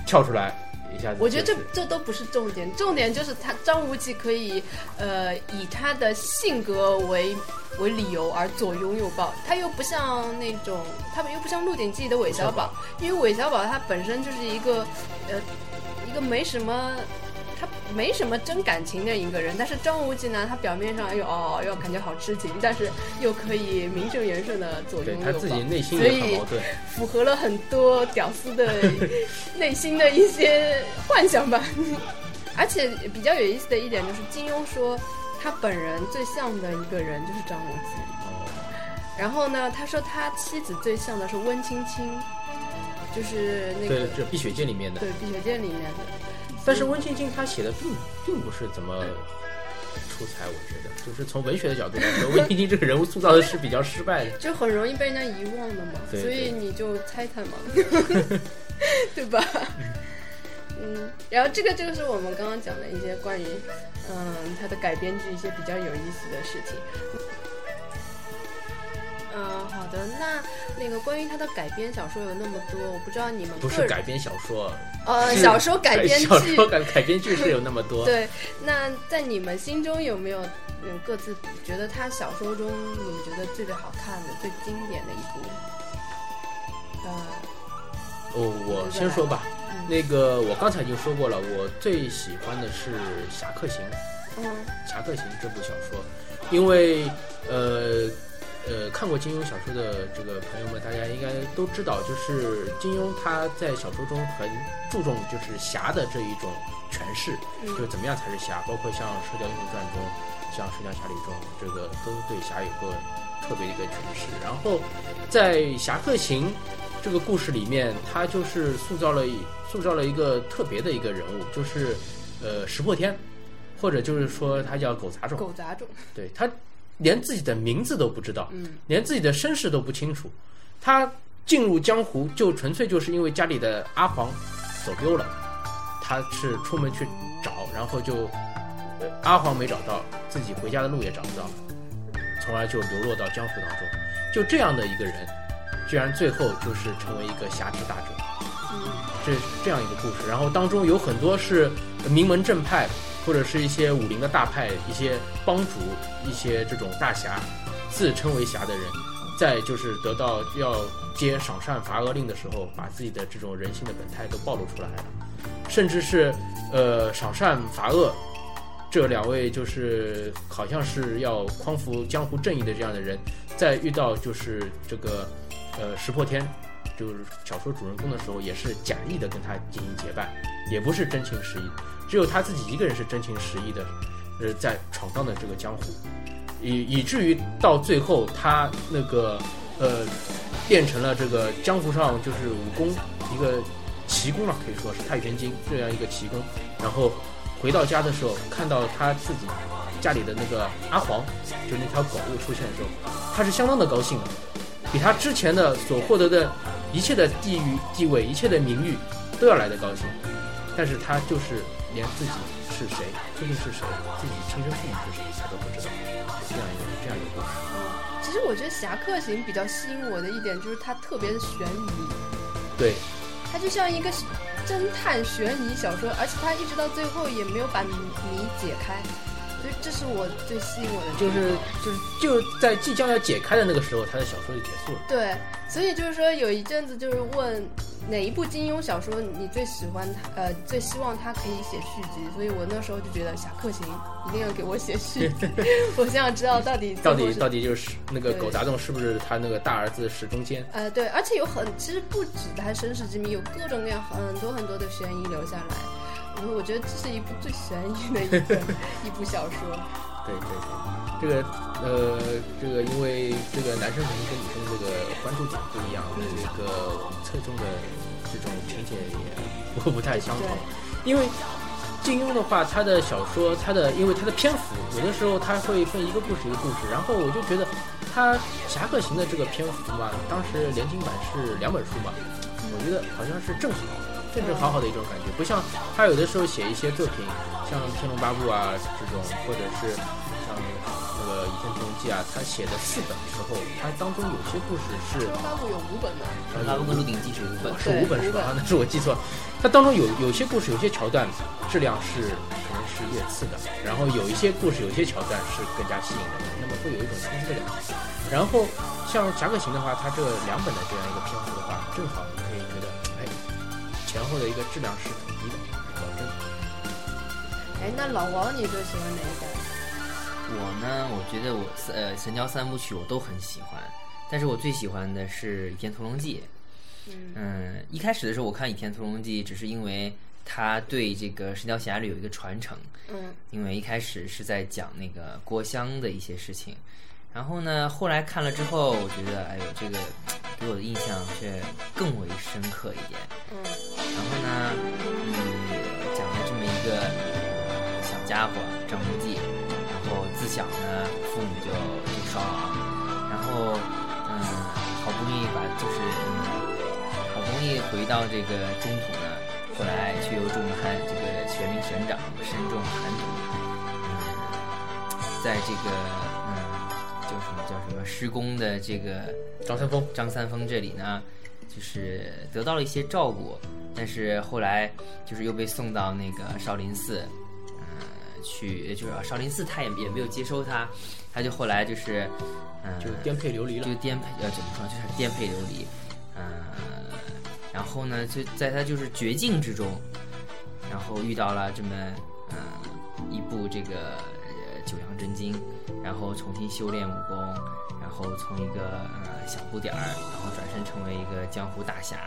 跳出来，一下子、我觉得这这都不是重点，重点就是他张无忌可以，呃，以他的性格为为理由而左拥右抱，他又不像那种，他们又不像《鹿鼎记》的韦小宝，因为韦小宝他本身就是一个，呃，一个没什么。他没什么真感情的一个人，但是张无忌呢，他表面上又哦又感觉好痴情，但是又可以名正言顺的左拥右抱，对他自己内心所以也很矛盾。符合了很多屌丝的 内心的一些幻想吧。而且比较有意思的一点就是，金庸说他本人最像的一个人就是张无忌。哦，然后呢，他说他妻子最像的是温青青，就是那个，对这《碧血剑》里面的对，《碧血剑》里面的。但是温青青他写的并并不是怎么出彩，我觉得，就是从文学的角度来说，温青青这个人物塑造的是比较失败的。就很容易被人家遗忘的嘛，对所以你就猜猜嘛，对吧？嗯，然后这个就是我们刚刚讲的一些关于嗯他的改编剧一些比较有意思的事情。嗯，好的，那那个关于他的改编小说有那么多，我不知道你们不是改编小说，呃小说改编剧小说改改编剧是有那么多。对，那在你们心中有没有嗯各自觉得他小说中你们觉得最最好看的、最经典的一部？呃，哦，我先说吧。嗯那个我刚才已经说过了，我最喜欢的是《侠客行》。嗯《侠客行》这部小说，因为呃呃看过金庸小说的这个朋友们，大家应该都知道，就是金庸他在小说中很注重就是侠的这一种诠释，嗯就怎么样才是侠，包括像《射雕英雄传》中，像《射雕侠侣》中，这个都对侠有个特别的一个诠释。然后在《侠客行》这个故事里面，他就是塑造了一塑造了一个特别的一个人物，就是呃石破天。或者就是说他叫狗杂种，狗杂种，对他连自己的名字都不知道，嗯连自己的身世都不清楚。他进入江湖就纯粹就是因为家里的阿黄走丢了，他是出门去找，然后就呃阿黄没找到，自己回家的路也找不到了，从而就流落到江湖当中。就这样的一个人，居然最后就是成为一个侠之大者。嗯这这样一个故事，然后当中有很多是名门正派，或者是一些武林的大派、一些帮主、一些这种大侠，自称为侠的人，在就是得到要接赏善罚恶令的时候，把自己的这种人性的本态都暴露出来了，甚至是呃赏善罚恶。这两位就是好像是要匡扶江湖正义的这样的人，在遇到就是这个呃石破天就是小说主人公的时候，也是假意的跟他进行结拜，也不是真情实意，只有他自己一个人是真情实意的，呃，在闯荡的这个江湖，以以至于到最后他那个呃变成了这个江湖上就是武功一个奇功了，可以说是太玄经这样一个奇功，然后回到家的时候，看到他自己家里的那个阿黄，就那条狗又出现的时候，他是相当的高兴的，比他之前的所获得的一切的地域地位、一切的名誉都要来的高兴。但是他就是连自己是谁，究竟是谁，自己亲生父母是谁，他都不知道，这样一个这样一个故事。嗯，其实我觉得《侠客行》比较吸引我的一点就是它特别的悬疑，对，它就像一个侦探悬疑小说，而且它一直到最后也没有把谜谜解开，所以这是我最吸引我的。就是就是就在即将要解开的那个时候，他的小说就结束了。对，所以就是说有一阵子就是问哪一部金庸小说你最喜欢他，呃，最希望他可以写续集，所以我那时候就觉得《侠客行》一定要给我写续集，我想知道到底到底到底就是那个狗杂种是不是他那个大儿子石中坚？呃，对，而且有很，其实不止他身世之谜，有各种各样很多很多的悬疑留下来。我觉得这是一部最悬疑的一个 一部小说。对对对，这个呃，这个因为这个男生肯定跟女生这个关注点不一样，这个侧重的这种情节也不 不太相同。因为金庸的话，他的小说，他的因为他的篇幅，有的时候他会分一个故事一个故事，然后我就觉得他《侠客行》的这个篇幅嘛，当时连经版是两本书嘛，我觉得好像是正好。正正好好的一种感觉，不像他有的时候写一些作品，像《天龙八部》啊这种，或者是像那个《倚天屠龙记》啊，他写的四本时候，他当中有些故事是天龙八部有五本呢，《八部》跟《鹿鼎记》是五本，是五本是吧？啊，那是我记错了。它当中有有些故事，有些桥段质量是可能是略次的，然后有一些故事，有些桥段是更加吸引人的，那么会有一种冲击的感觉。然后像《侠客行》的话，它这两本的这样一个篇幅的话，正好你可以前后的一个质量是统一的，保证的。哎，那老王你最喜欢哪一本？我呢，我觉得我呃《神雕三部曲》我都很喜欢，但是我最喜欢的是《倚天屠龙记》。嗯嗯，一开始的时候我看《倚天屠龙记》，只是因为它对这个《神雕侠侣》有一个传承，嗯因为一开始是在讲那个郭襄的一些事情，然后呢，后来看了之后，我觉得哎呦，这个给我的印象却更为深刻一点。嗯然后呢，嗯，讲了这么一个呃小家伙张无忌，然后自小呢父母就就双亡，然后嗯，好不容易把就是嗯，好不容易回到这个中土呢，后来却又中了寒这个玄冥玄掌，身中寒毒，嗯，在这个什么叫什么施工的这个张三丰，张三丰这里呢，就是得到了一些照顾，但是后来就是又被送到那个少林寺，呃，去就是少林寺他也也没有接收他，他就后来就是，嗯、就颠沛流离了就。颠沛呃怎么说，就是颠沛流离，呃，然后呢，就在他就是绝境之中，然后遇到了这么呃一部这个呃九阳真经，然后重新修炼武功，然后从一个呃小不点儿，然后转身成为一个江湖大侠，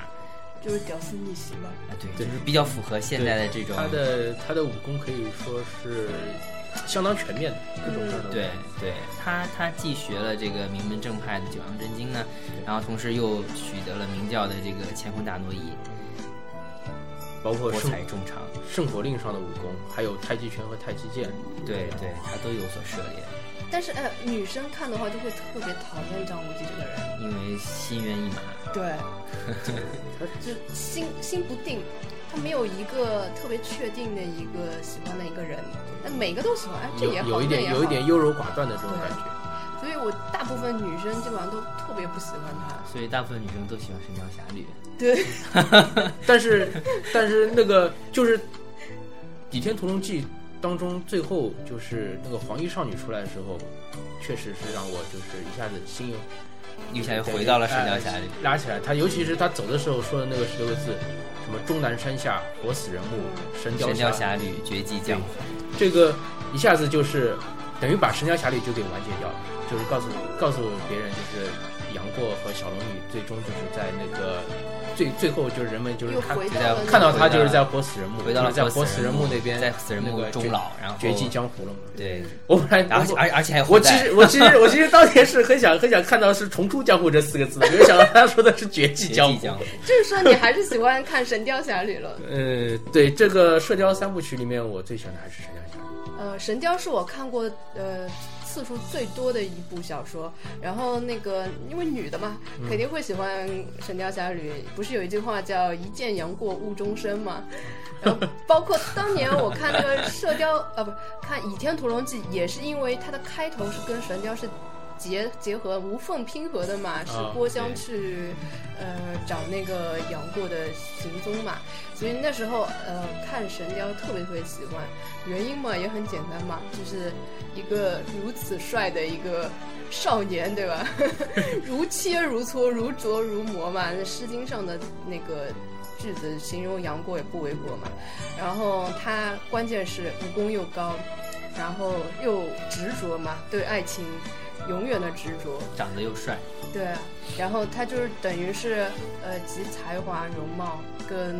就是屌丝逆袭嘛。啊对，就是比较符合现在的这种他的他的武功可以说是相当全面的，各种各样的。对对，他他既学了这个名门正派的九阳真经呢，然后同时又取得了明教的这个乾坤大挪移，博包括圣采众长，圣火令上的武功，还有太极拳和太极剑。对对，他都有所涉猎，但是呃，女生看的话就会特别讨厌张无忌这个人，因为心猿意马。对，他就心心不定，他没有一个特别确定的一个喜欢的一个人，但每个都喜欢，哎，这也好，有一点有一点优柔寡断的这种感觉。所以我大部分女生基本上都特别不喜欢他。所以大部分女生都喜欢《神雕侠侣》。对，但是但是那个就是《倚天屠龙记》当中最后就是那个黄衣少女出来的时候，确实是让我就是一下子心又一下又回到了《神雕侠侣》。拉起来。他尤其是他走的时候说的那个十六个字，什么终南山下活死人墓，神雕神雕侠侠侣绝迹江湖，这个一下子就是等于把神雕侠侣就给完结掉了，就是告诉告诉别人，就是杨过和小龙女最终就是在那个最最后就是人们就是又看看到他就是在活死人墓，回到了就是在活死死人墓那边，在死人墓那个绝终老，然后绝迹江湖了嘛。对，我本来而且而而且还我其实我其实我其实当年是很想很想看到是重出江湖这四个字，没有想到他说的是绝迹江湖。绝迹江湖。就是说你还是喜欢看《神雕侠侣》了。呃，对这个射雕三部曲里面，我最喜欢的还是神雕侠侣。呃，《神雕》是我看过呃次数最多的一部小说。然后那个因为女的嘛，肯定会喜欢《神雕侠侣》。不是有一句话叫“一见杨过误终身”吗？然后包括当年我看那个《射雕》啊，不看《倚天屠龙记》，也是因为它的开头是跟《神雕》是结结合无缝拼合的嘛，是郭襄去呃找那个杨过的行踪嘛，所以那时候呃看《神雕》特别特别喜欢，原因嘛也很简单嘛，就是一个如此帅的一个少年，对吧？如切如磋，如琢如磨嘛，那《诗经》上的那个。句子形容杨过也不为过嘛，然后他关键是武功又高，然后又执着嘛，对爱情永远的执着，长得又帅，对，然后他就是等于是呃集才华、容貌跟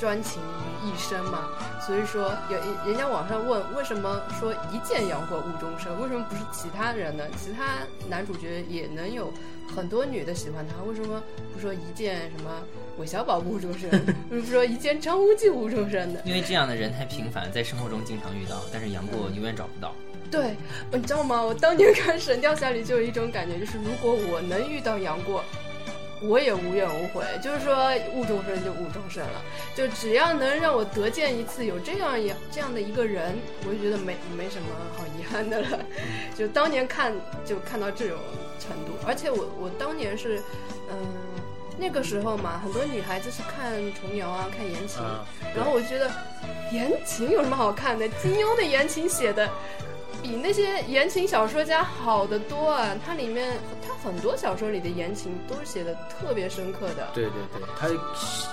专情于一身嘛，所以说有人家网上问为什么说一见杨过误终身，为什么不是其他人呢？其他男主角也能有很多女的喜欢他，为什么不说一见什么？韦小宝误终身，不是说一见张无忌误终身的，因为这样的人太平凡，在生活中经常遇到，但是杨过永远找不到。对，你知道吗？我当年 看《神雕侠侣》就有一种感觉，就是如果我能遇到杨过，我也无怨无悔。就是说误终身就误终身了，就只要能让我得见一次有这样一这样的一个人，我就觉得没没什么好遗憾的了。就当年看就看到这种程度，而且我我当年是，嗯。那个时候嘛，很多女孩子是看琼瑶啊，看言情，然后我觉得言情有什么好看的？金庸的言情写的比那些言情小说家好得多啊！它里面它很多小说里的言情都是写的特别深刻的。对对对，他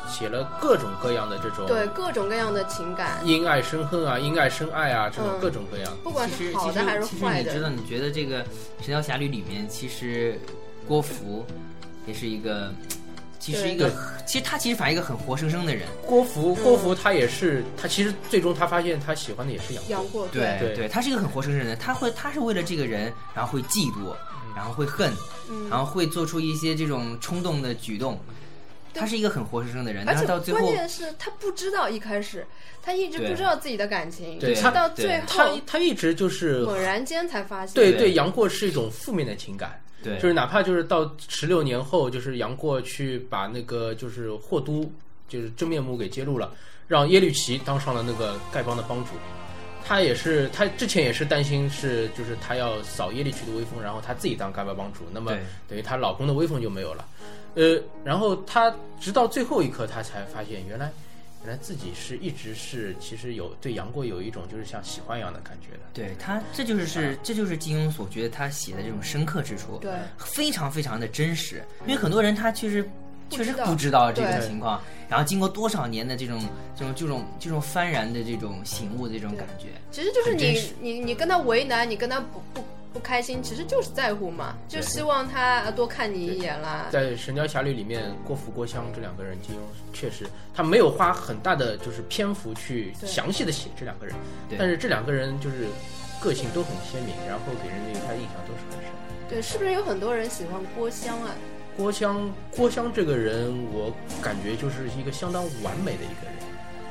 写了各种各样的这种对各种各样的情感，因爱生恨啊，因爱生爱啊，这种各种各样。不管是好的还是坏的。其实你知道？你觉得这个《神雕侠侣》里面，其实郭芙也是一个。其实一个，其实他其实反映一个很活生生的人。郭芙，郭芙他也是，他其实最终他发现他喜欢的也是杨杨过。对对。对，他是一个很活生生的人，他会他是为了这个人，然后会嫉妒，然后会恨，然后会做出一些这种冲动的举动。他是一个很活生生的人，而且关键是他不知道一开始，他一直不知道自己的感情，对，他到最后他他一直就是猛然间才发现，对对，杨过是一种负面的情感。对，就是哪怕就是到十六年后，就是杨过去把那个就是霍都就是真面目给揭露了，让耶律齐当上了那个丐帮的帮主，他也是他之前也是担心是就是他要扫耶律齐的威风，然后他自己当丐帮帮主，那么等于他老公的威风就没有了，呃，然后他直到最后一刻他才发现原来。原来自己是一直是，其实有对杨过有一种就是像喜欢一样的感觉的。对他，这就是是这就是金庸所觉得他写的这种深刻之处，对，非常非常的真实。因为很多人他确实确实不知道这种情况，然后经过多少年的这种这种这种这种幡然的这种醒悟的这种感觉，其实就是你你你跟他为难，你跟他不不。不开心，其实就是在乎嘛，就希望他多看你一眼啦。在《神雕侠侣》里面，郭芙、郭襄这两个人，金庸确实他没有花很大的就是篇幅去详细的写这两个人，但是这两个人就是个性都很鲜明，然后给人留下印象都是很深。对，是不是有很多人喜欢郭襄啊？郭襄，郭襄这个人，我感觉就是一个相当完美的一个人。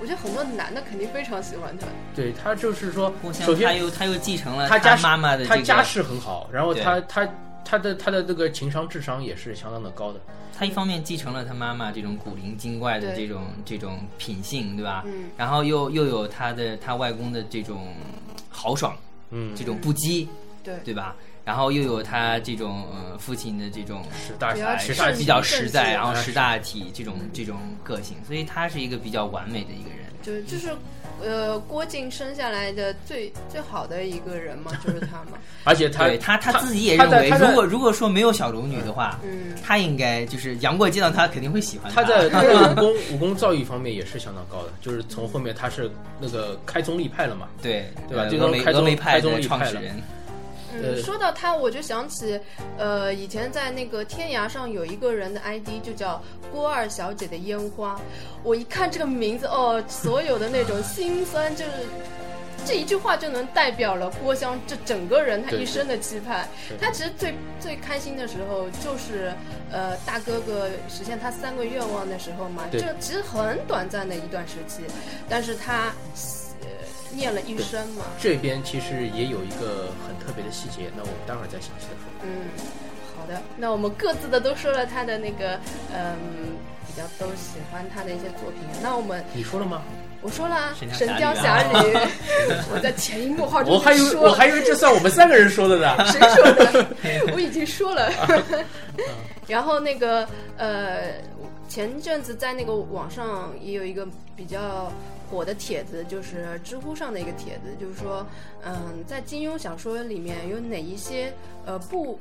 我觉得很多男的肯定非常喜欢他。对他就是说，首先他又他又继承了他家妈妈的，他家世很好，然后他他他的他的这个情商智商也是相当的高的。他一方面继承了他妈妈这种古灵精怪的这种这种品性，对吧？嗯。然后又又有他的他外公的这种豪爽，嗯，这种不羁，对对吧？然后又有他这种呃父亲的这种实大体，比较实在，然后识大体这种这种个性，所以他是一个比较完美的一个人。就就是，呃，郭靖生下来的最最好的一个人嘛，就是他嘛。而且他他他自己也认为，如果如果说没有小龙女的话，嗯，他应该就是杨过见到他肯定会喜欢他。在他的武功 武功造诣方面也是相当高的，就是从后面他是那个开宗立派了嘛，对对吧？这个开宗开宗立派的创始人。嗯，说到他，我就想起，呃，以前在那个天涯上有一个人的 ID 就叫郭二小姐的烟花，我一看这个名字，哦，所有的那种心酸，就是这一句话就能代表了郭襄这整个人他一生的期盼。他其实最最开心的时候就是，呃，大哥哥实现他三个愿望的时候嘛，这其实很短暂的一段时期，但是他。念了一生嘛，这边其实也有一个很特别的细节，那我们待会儿再详细的说。嗯，好。的，那我们各自的都说了他的那个，嗯，比较都喜欢他的一些作品。那我们你说了吗？我说了啊，神《雕雕侠侠侣》，我在潜移默化中我还以为我还以为这算我们三个人说的呢。谁说的？我已经说了。然后那个呃，前一阵子在那个网上也有一个比较火的帖子，就是知乎上的一个帖子，就是说，嗯，在金庸小说里面有哪一些呃不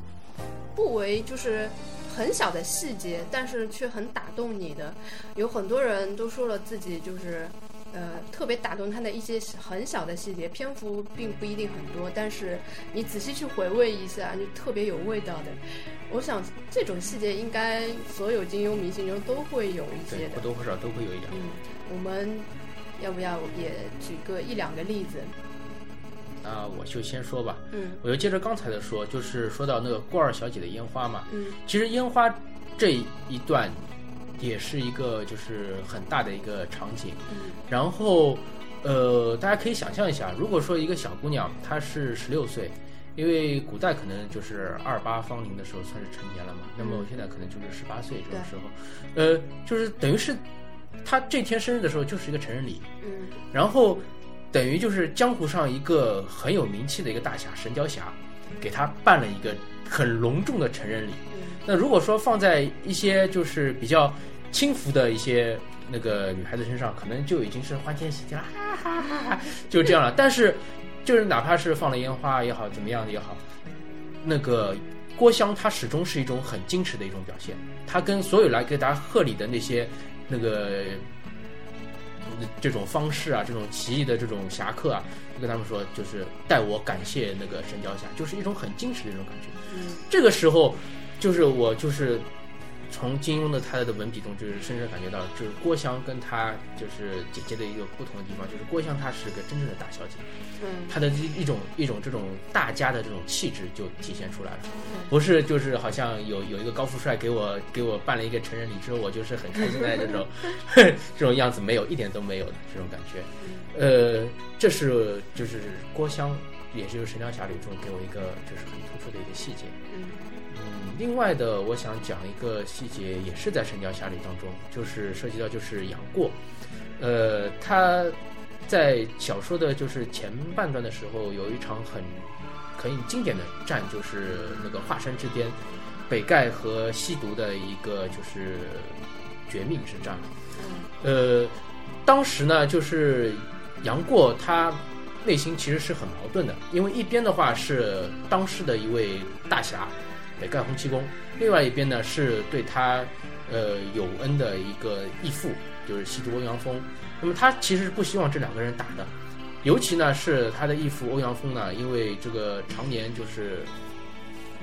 不为就是很小的细节，但是却很打动你的，有很多人都说了自己就是。呃，特别打动他的一些很小的细节，篇幅并不一定很多，但是你仔细去回味一下，就特别有味道的。我想这种细节应该所有金庸迷心中都会有一，些的。或多或少都会有一点。嗯，我们要不要也举个一两个例子？啊，我就先说吧。嗯我就接着刚才的说，就是说到那个郭二小姐的烟花嘛。嗯其实烟花这一段也是一个就是很大的一个场景。嗯然后，呃，大家可以想象一下，如果说一个小姑娘她是十六岁，因为古代可能就是二八芳龄的时候算是成年了嘛，那么现在可能就是十八岁这种时候，呃，就是等于是她这天生日的时候就是一个成人礼，嗯然后等于就是江湖上一个很有名气的一个大侠神雕侠，给他办了一个很隆重的成人礼。嗯那如果说放在一些就是比较轻浮的一些那个女孩子身上，可能就已经是欢天喜地了，哈哈哈哈，就这样了。但是就是哪怕是放了烟花也好，怎么样也好，那个郭襄她始终是一种很矜持的一种表现，她跟所有来给她贺礼的那些那个。这种方式啊，这种奇异的这种侠客啊，就跟他们说，就是代我感谢那个神雕侠，就是一种很矜持的一种感觉。嗯这个时候，就是我就是从金庸的他的文笔中，就是深深感觉到，就是郭襄跟他就是姐姐的一个不同的地方，就是郭襄她是个真正的大小姐，嗯。她的一一种一种这种大家的这种气质就体现出来了，不是就是好像有有一个高富帅给我给我办了一个成人礼之后，我就是很开心的这种 这种样子，没有一点都没有的这种感觉。呃，这是就是郭襄，也就是《神雕侠侣》中给我一个就是很突出的一个细节。嗯嗯，另外的，我想讲一个细节，也是在《神雕侠侣》当中，就是涉及到就是杨过，呃，他在小说的就是前半段的时候，有一场很很经典的战，就是那个华山之巅，北丐和西毒的一个就是绝命之战。嗯呃，当时呢，就是杨过他内心其实是很矛盾的，因为一边的话是当时的一位大侠北丐洪七公，另外一边呢是对他呃有恩的一个义父，就是西毒欧阳锋。那么他其实是不希望这两个人打的，尤其呢是他的义父欧阳锋呢，因为这个常年就是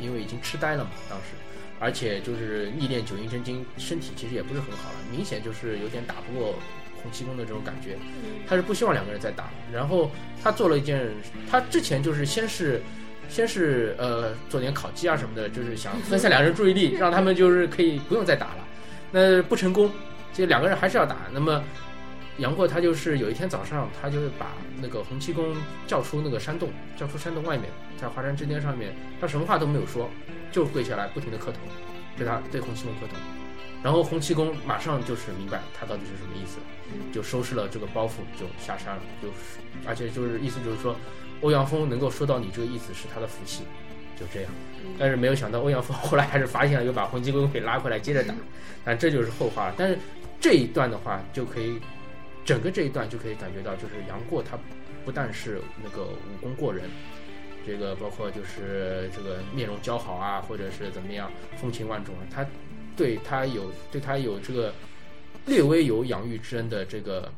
因为已经痴呆了嘛，当时。而且就是历练九阴真经，身体其实也不是很好了，明显就是有点打不过洪七公的这种感觉。他是不希望两个人再打，然后他做了一件，他之前就是先是先是呃做点烤鸡啊什么的，就是想分散两人注意力，让他们就是可以不用再打了。那不成功，这两个人还是要打。那么杨过他就是有一天早上，他就是把那个洪七公叫出那个山洞，叫出山洞外面，在华山之巅上面，他什么话都没有说，就跪下来不停的磕头，对他对洪七公磕头。然后洪七公马上就是明白他到底是什么意思，就收拾了这个包袱就下山了，就是而且就是意思就是说，欧阳锋能够说到你这个意思是他的福气，就这样。但是没有想到欧阳锋后来还是发现了，又把洪七公给拉回来接着打，但这就是后话了。但是这一段的话就可以，整个这一段就可以感觉到，就是杨过他不但是那个武功过人。这个包括就是这个面容姣好啊，或者是怎么样风情万种啊，他对他有对他有这个略微有养育之恩的这个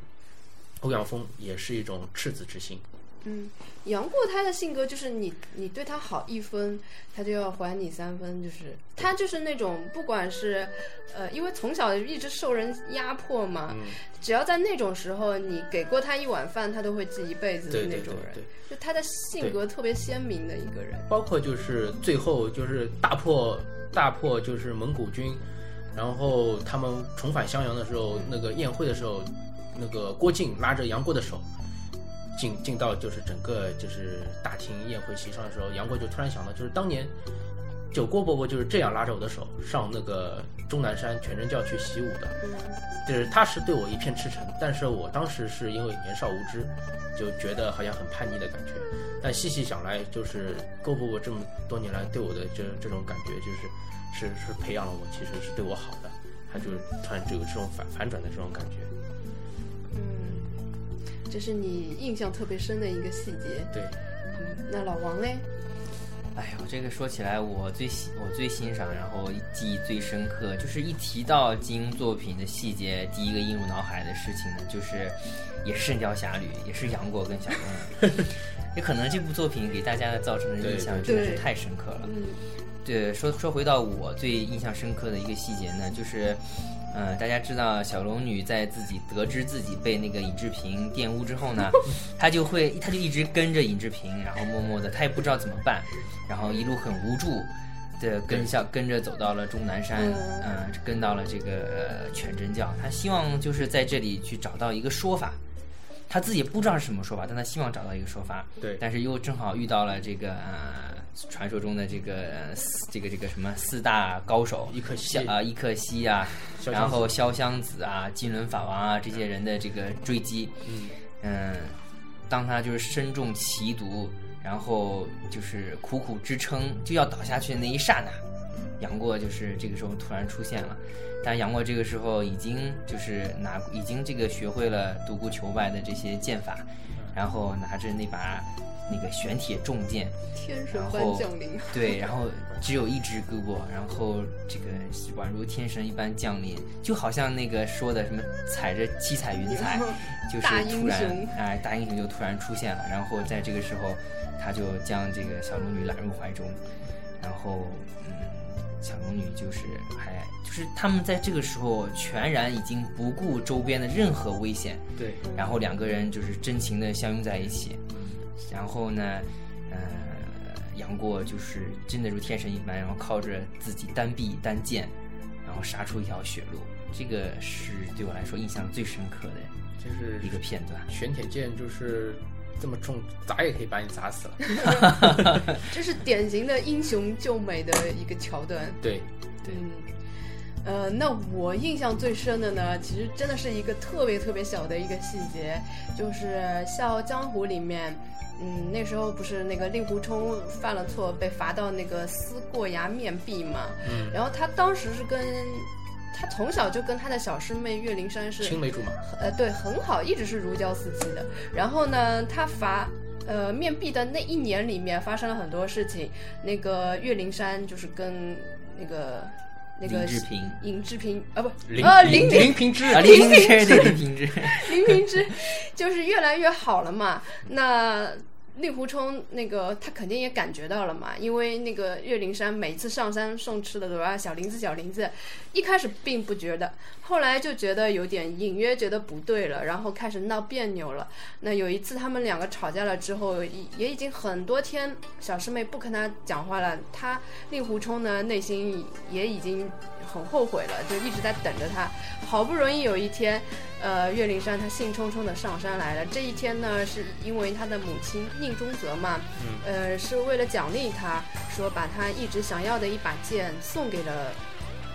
欧阳锋，也是一种赤子之心。嗯，杨过他的性格就是你你对他好一分，他就要还你三分，就是他就是那种不管是呃，因为从小一直受人压迫嘛，嗯，只要在那种时候你给过他一碗饭，他都会记一辈子的对对对那种人。对。就他的性格特别鲜明的一个人。包括就是最后就是大破大破就是蒙古军，然后他们重返襄阳的时候，那个宴会的时候，那个郭靖拉着杨过的手。进进到就是整个就是大厅宴会席上的时候，杨过就突然想到，就是当年就郭伯伯就是这样拉着我的手上那个终南山全真教去习武的，就是他是对我一片赤诚，但是我当时是因为年少无知，就觉得好像很叛逆的感觉。但细细想来，就是郭伯伯这么多年来对我的这这种感觉，就是是是培养了我，其实是对我好的。他就是突然就有这种反反转的这种感觉。嗯，这是你印象特别深的一个细节。对，嗯，那老王嘞？哎呦，这个说起来，我最喜我最欣赏，然后记忆最深刻，就是一提到金庸作品的细节，第一个映入脑海的事情呢，就是也是《神雕侠侣》，也是杨过跟小龙女。也可能这部作品给大家造成的印象真的是太深刻了。嗯，对，说说回到我最印象深刻的一个细节呢，就是，呃，大家知道小龙女在自己得知自己被那个尹志平玷污之后呢，她就会，她就一直跟着尹志平，然后默默的，她也不知道怎么办，然后一路很无助的跟小跟着走到了终南山，嗯嗯、跟到了这个呃全真教，她希望就是在这里去找到一个说法。她自己不知道是什么说法，但他希望找到一个说法。对。但是又正好遇到了这个呃传说中的这个这个这个什么四大高手，伊克西萧啊伊克西啊，然后潇湘子啊、金轮法王啊这些人的这个追击，嗯。嗯，当他就是身中奇毒，然后就是苦苦支撑就要倒下去的那一刹那，杨过就是这个时候突然出现了。但杨过这个时候已经就是拿已经这个学会了独孤求败的这些剑法，然后拿着那把那个玄铁重剑，天神般降临。对，然后只有一只胳膊，然后这个宛如天神一般降临，就好像那个说的什么踩着七彩云彩，就是突然哎，大英雄就突然出现了，然后在这个时候，他就将这个小龙女揽入怀中，然后嗯，小龙女就是还就是他们在这个时候全然已经不顾周边的任何危险，对，然后两个人就是真情的相拥在一起，然后呢，呃，杨过就是真的如天神一般，然后靠着自己单臂单剑，然后杀出一条血路，这个是对我来说印象最深刻的就是一个片段。玄铁剑就是这么重，砸也可以把你砸死了。这是典型的英雄救美的一个桥段。对，对嗯，呃，那我印象最深的呢，其实真的是一个特别特别小的一个细节，就是《笑傲江湖》里面。嗯，那时候不是那个令狐冲犯了错，被罚到那个思过崖面壁嘛。嗯，然后他当时是跟他从小就跟他的小师妹岳灵珊是青梅竹马。呃，对，很好，一直是如胶似漆的。然后呢，他罚呃面壁的那一年里面发生了很多事情。那个岳灵珊就是跟那个那个林志平尹志平啊不林啊林林林平之啊，林平之 林平之，林平之就是越来越好了嘛。那令狐冲那个他肯定也感觉到了嘛，因为那个岳灵珊每次上山送吃的都是小林子小林子，一开始并不觉得，后来就觉得有点隐约觉得不对了，然后开始闹别扭了。那有一次他们两个吵架了之后，也也已经很多天小师妹不跟他讲话了，他令狐冲呢内心也已经很后悔了，就一直在等着他。好不容易有一天，呃，岳灵珊她兴冲冲的上山来了。这一天呢，是因为她的母亲宁中泽嘛，呃，是为了奖励她，说把她一直想要的一把剑送给了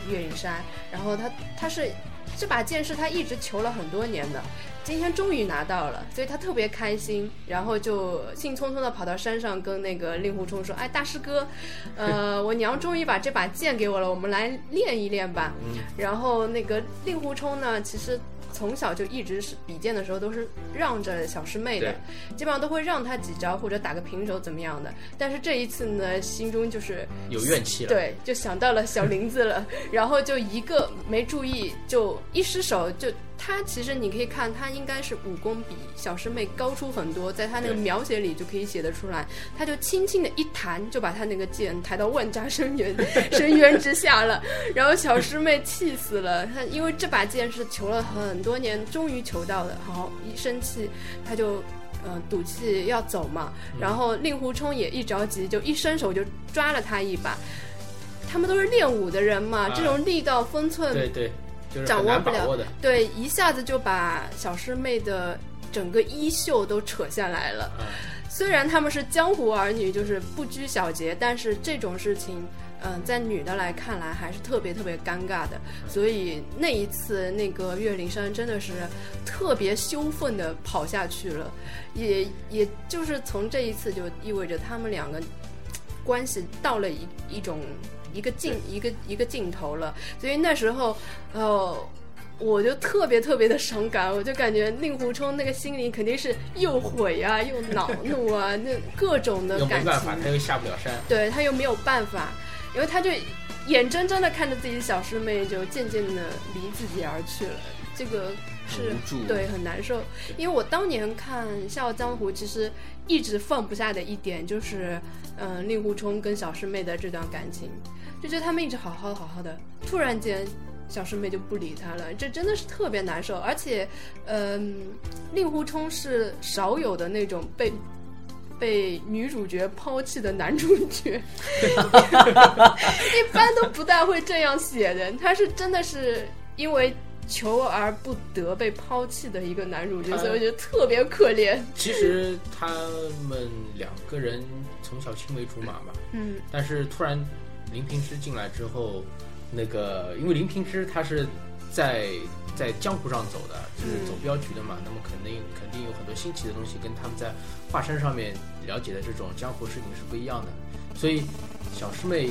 岳灵珊。然后她，她是这把剑是她一直求了很多年的，今天终于拿到了，所以他特别开心。然后就兴冲冲的跑到山上，跟那个令狐冲说：“哎，大师哥，呃，我娘终于把这把剑给我了，我们来练一练吧。”然后那个令狐冲呢，其实从小就一直是比剑的时候都是让着小师妹的，基本上都会让她几招或者打个平手怎么样的。但是这一次呢，心中就是有怨气了。对，就想到了小林子了，然后就一个没注意，就一失手就。他其实你可以看，他应该是武功比小师妹高出很多，在他那个描写里就可以写得出来。他就轻轻的一弹，就把他那个剑抬到万丈深渊深渊之下了。然后小师妹气死了，他因为这把剑是求了很多年，终于求到的。好，一生气他就。嗯、赌气要走嘛，然后令狐冲也一着急，就一伸手就抓了他一把。他们都是练武的人嘛，啊这种力道分寸对对，就是掌握不了。对，一下子就把小师妹的整个衣袖都扯下来了。啊，虽然他们是江湖儿女，就是不拘小节，但是这种事情，嗯、在女的来看来还是特别特别尴尬的。所以那一次，那个岳灵珊真的是特别羞愤的跑下去了，也也就是从这一次就意味着他们两个关系到了一一种一个镜一个一个镜头了。所以那时候，呃。我就特别特别的伤感，我就感觉令狐冲那个心里肯定是又悔啊，又恼 怒啊，那各种的感又没办法，他又下不了山。对他又没有办法，因为他就眼睁睁的看着自己的小师妹就渐渐的离自己而去了，这个是对很难受。因为我当年看《笑傲江湖》，其实一直放不下的一点就是，嗯、令狐冲跟小师妹的这段感情，就觉得他们一直好好的好好的，突然间。小师妹就不理他了，这真的是特别难受。而且，嗯、令狐冲是少有的那种被被女主角抛弃的男主角，一般都不大会这样写的。他是真的是因为求而不得被抛弃的一个男主角，所以我觉得特别可怜。其实他们两个人从小青梅竹马嘛，嗯但是突然林平之进来之后，那个因为林平之他是在在江湖上走的，就是嗯走镖局的嘛，那么肯定肯定有很多新奇的东西，跟他们在华山上面了解的这种江湖事情是不一样的，所以小师妹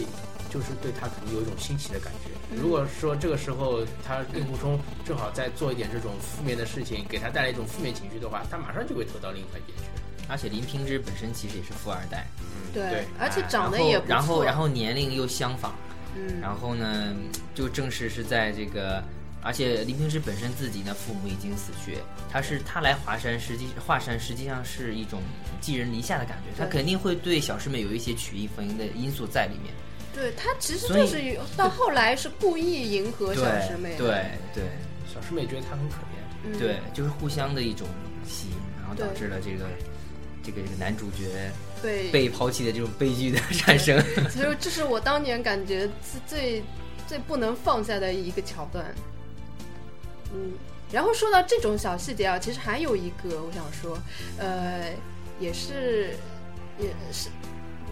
就是对他肯定有一种新奇的感觉。如果说这个时候他令狐冲正好在做一点这种负面的事情，给他带来一种负面情绪的话，他马上就会投到另一块边去。而且林平之本身其实也是富二代，嗯，对对，而且哎长得也不错。然后然后年龄又相仿，嗯，然后呢，就正是是在这个，而且林平之本身自己呢，父母已经死去，他是他来华山，实际华山实际上是一种寄人篱下的感觉，他肯定会对小师妹有一些曲意逢迎的因素在里面。对他其实就是到后来是故意迎合小师妹的。对对小师妹觉得他很可怜。嗯对，就是互相的一种吸引，然后导致了这个这个这个男主角对被抛弃的这种悲剧的产生。所以这是我当年感觉最最最不能放下的一个桥段。嗯，然后说到这种小细节啊，其实还有一个我想说，呃，也是也是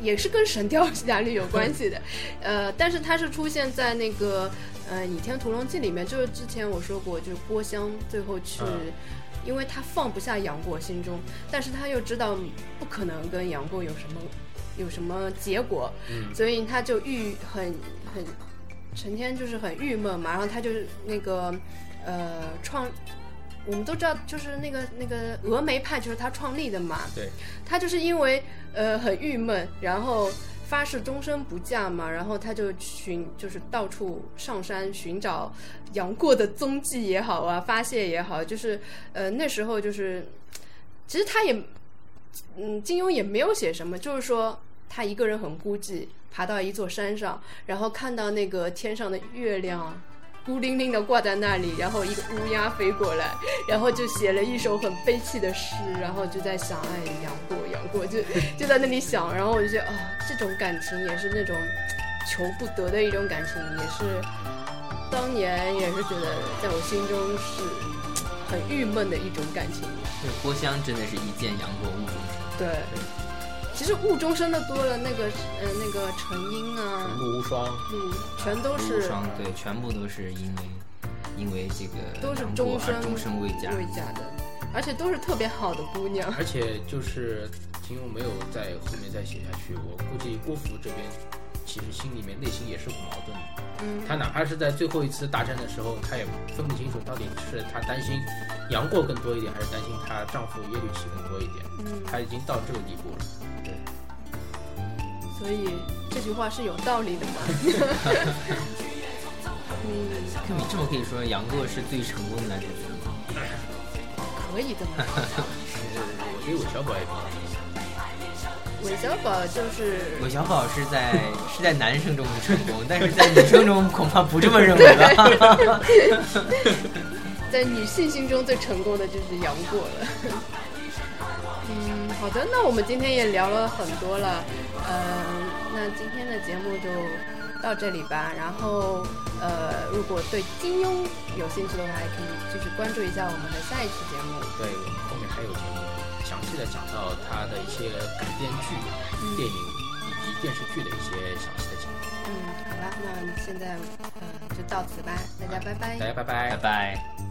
也是跟《神雕侠侣》有关系的，呃，但是它是出现在那个呃《倚天屠龙记》里面，就是之前我说过，就是郭襄最后去。嗯因为他放不下杨过心中，但是他又知道不可能跟杨过有什么有什么结果，嗯。所以他就郁很很成天就是很郁闷嘛，然后他就是那个呃创，我们都知道就是那个那个峨眉派就是他创立的嘛，对，他就是因为呃很郁闷，然后发誓终身不嫁嘛，然后他就寻就是到处上山寻找杨过的踪迹也好啊，发泄也好，就是呃那时候就是其实他也嗯金庸也没有写什么，就是说他一个人很孤寂，爬到一座山上，然后看到那个天上的月亮。孤零零的挂在那里，然后一个乌鸦飞过来，然后就写了一首很悲戚的诗，然后就在想，哎，杨过，杨过，就 就在那里想，然后我就觉得啊，这种感情也是那种求不得的一种感情，也是当年也是觉得在我心中是很郁闷的一种感情。对，郭襄真的是一见杨过误终身。对，其实误终生的多了，那个呃那个成英啊，陆无双，嗯，全都无是双对，全部都是因为因为这个都是终身终身未嫁。未嫁的，而且都是特别好的姑娘。而且就是金庸没有在后面再写下去，我估计郭芙这边其实心里面内心也是很矛盾的。嗯，他哪怕是在最后一次大战的时候，他也分不清楚到底是他担心杨过更多一点，还是担心她丈夫耶律齐更多一点。嗯，他已经到这个地步了。对，所以这句话是有道理的嘛。嗯，那你这么可以说，杨过是最成功的男主角吗？可以的嘛。我觉得韦小宝也比较韦小宝就是韦小宝是在是在男生中很成功，但是在女生中恐怕不这么认为吧？在女性心中最成功的就是杨过了。嗯，好的，那我们今天也聊了很多了，呃，那今天的节目就到这里吧。然后，呃，如果对金庸有兴趣的话，还可以继续关注一下我们的下一期节目。对，我们后面还有节目详细的讲到他的一些改编剧、电影以及电视剧的一些详细的情况。嗯，好了，那现在嗯就到此吧，大家拜拜大。家拜拜拜。拜。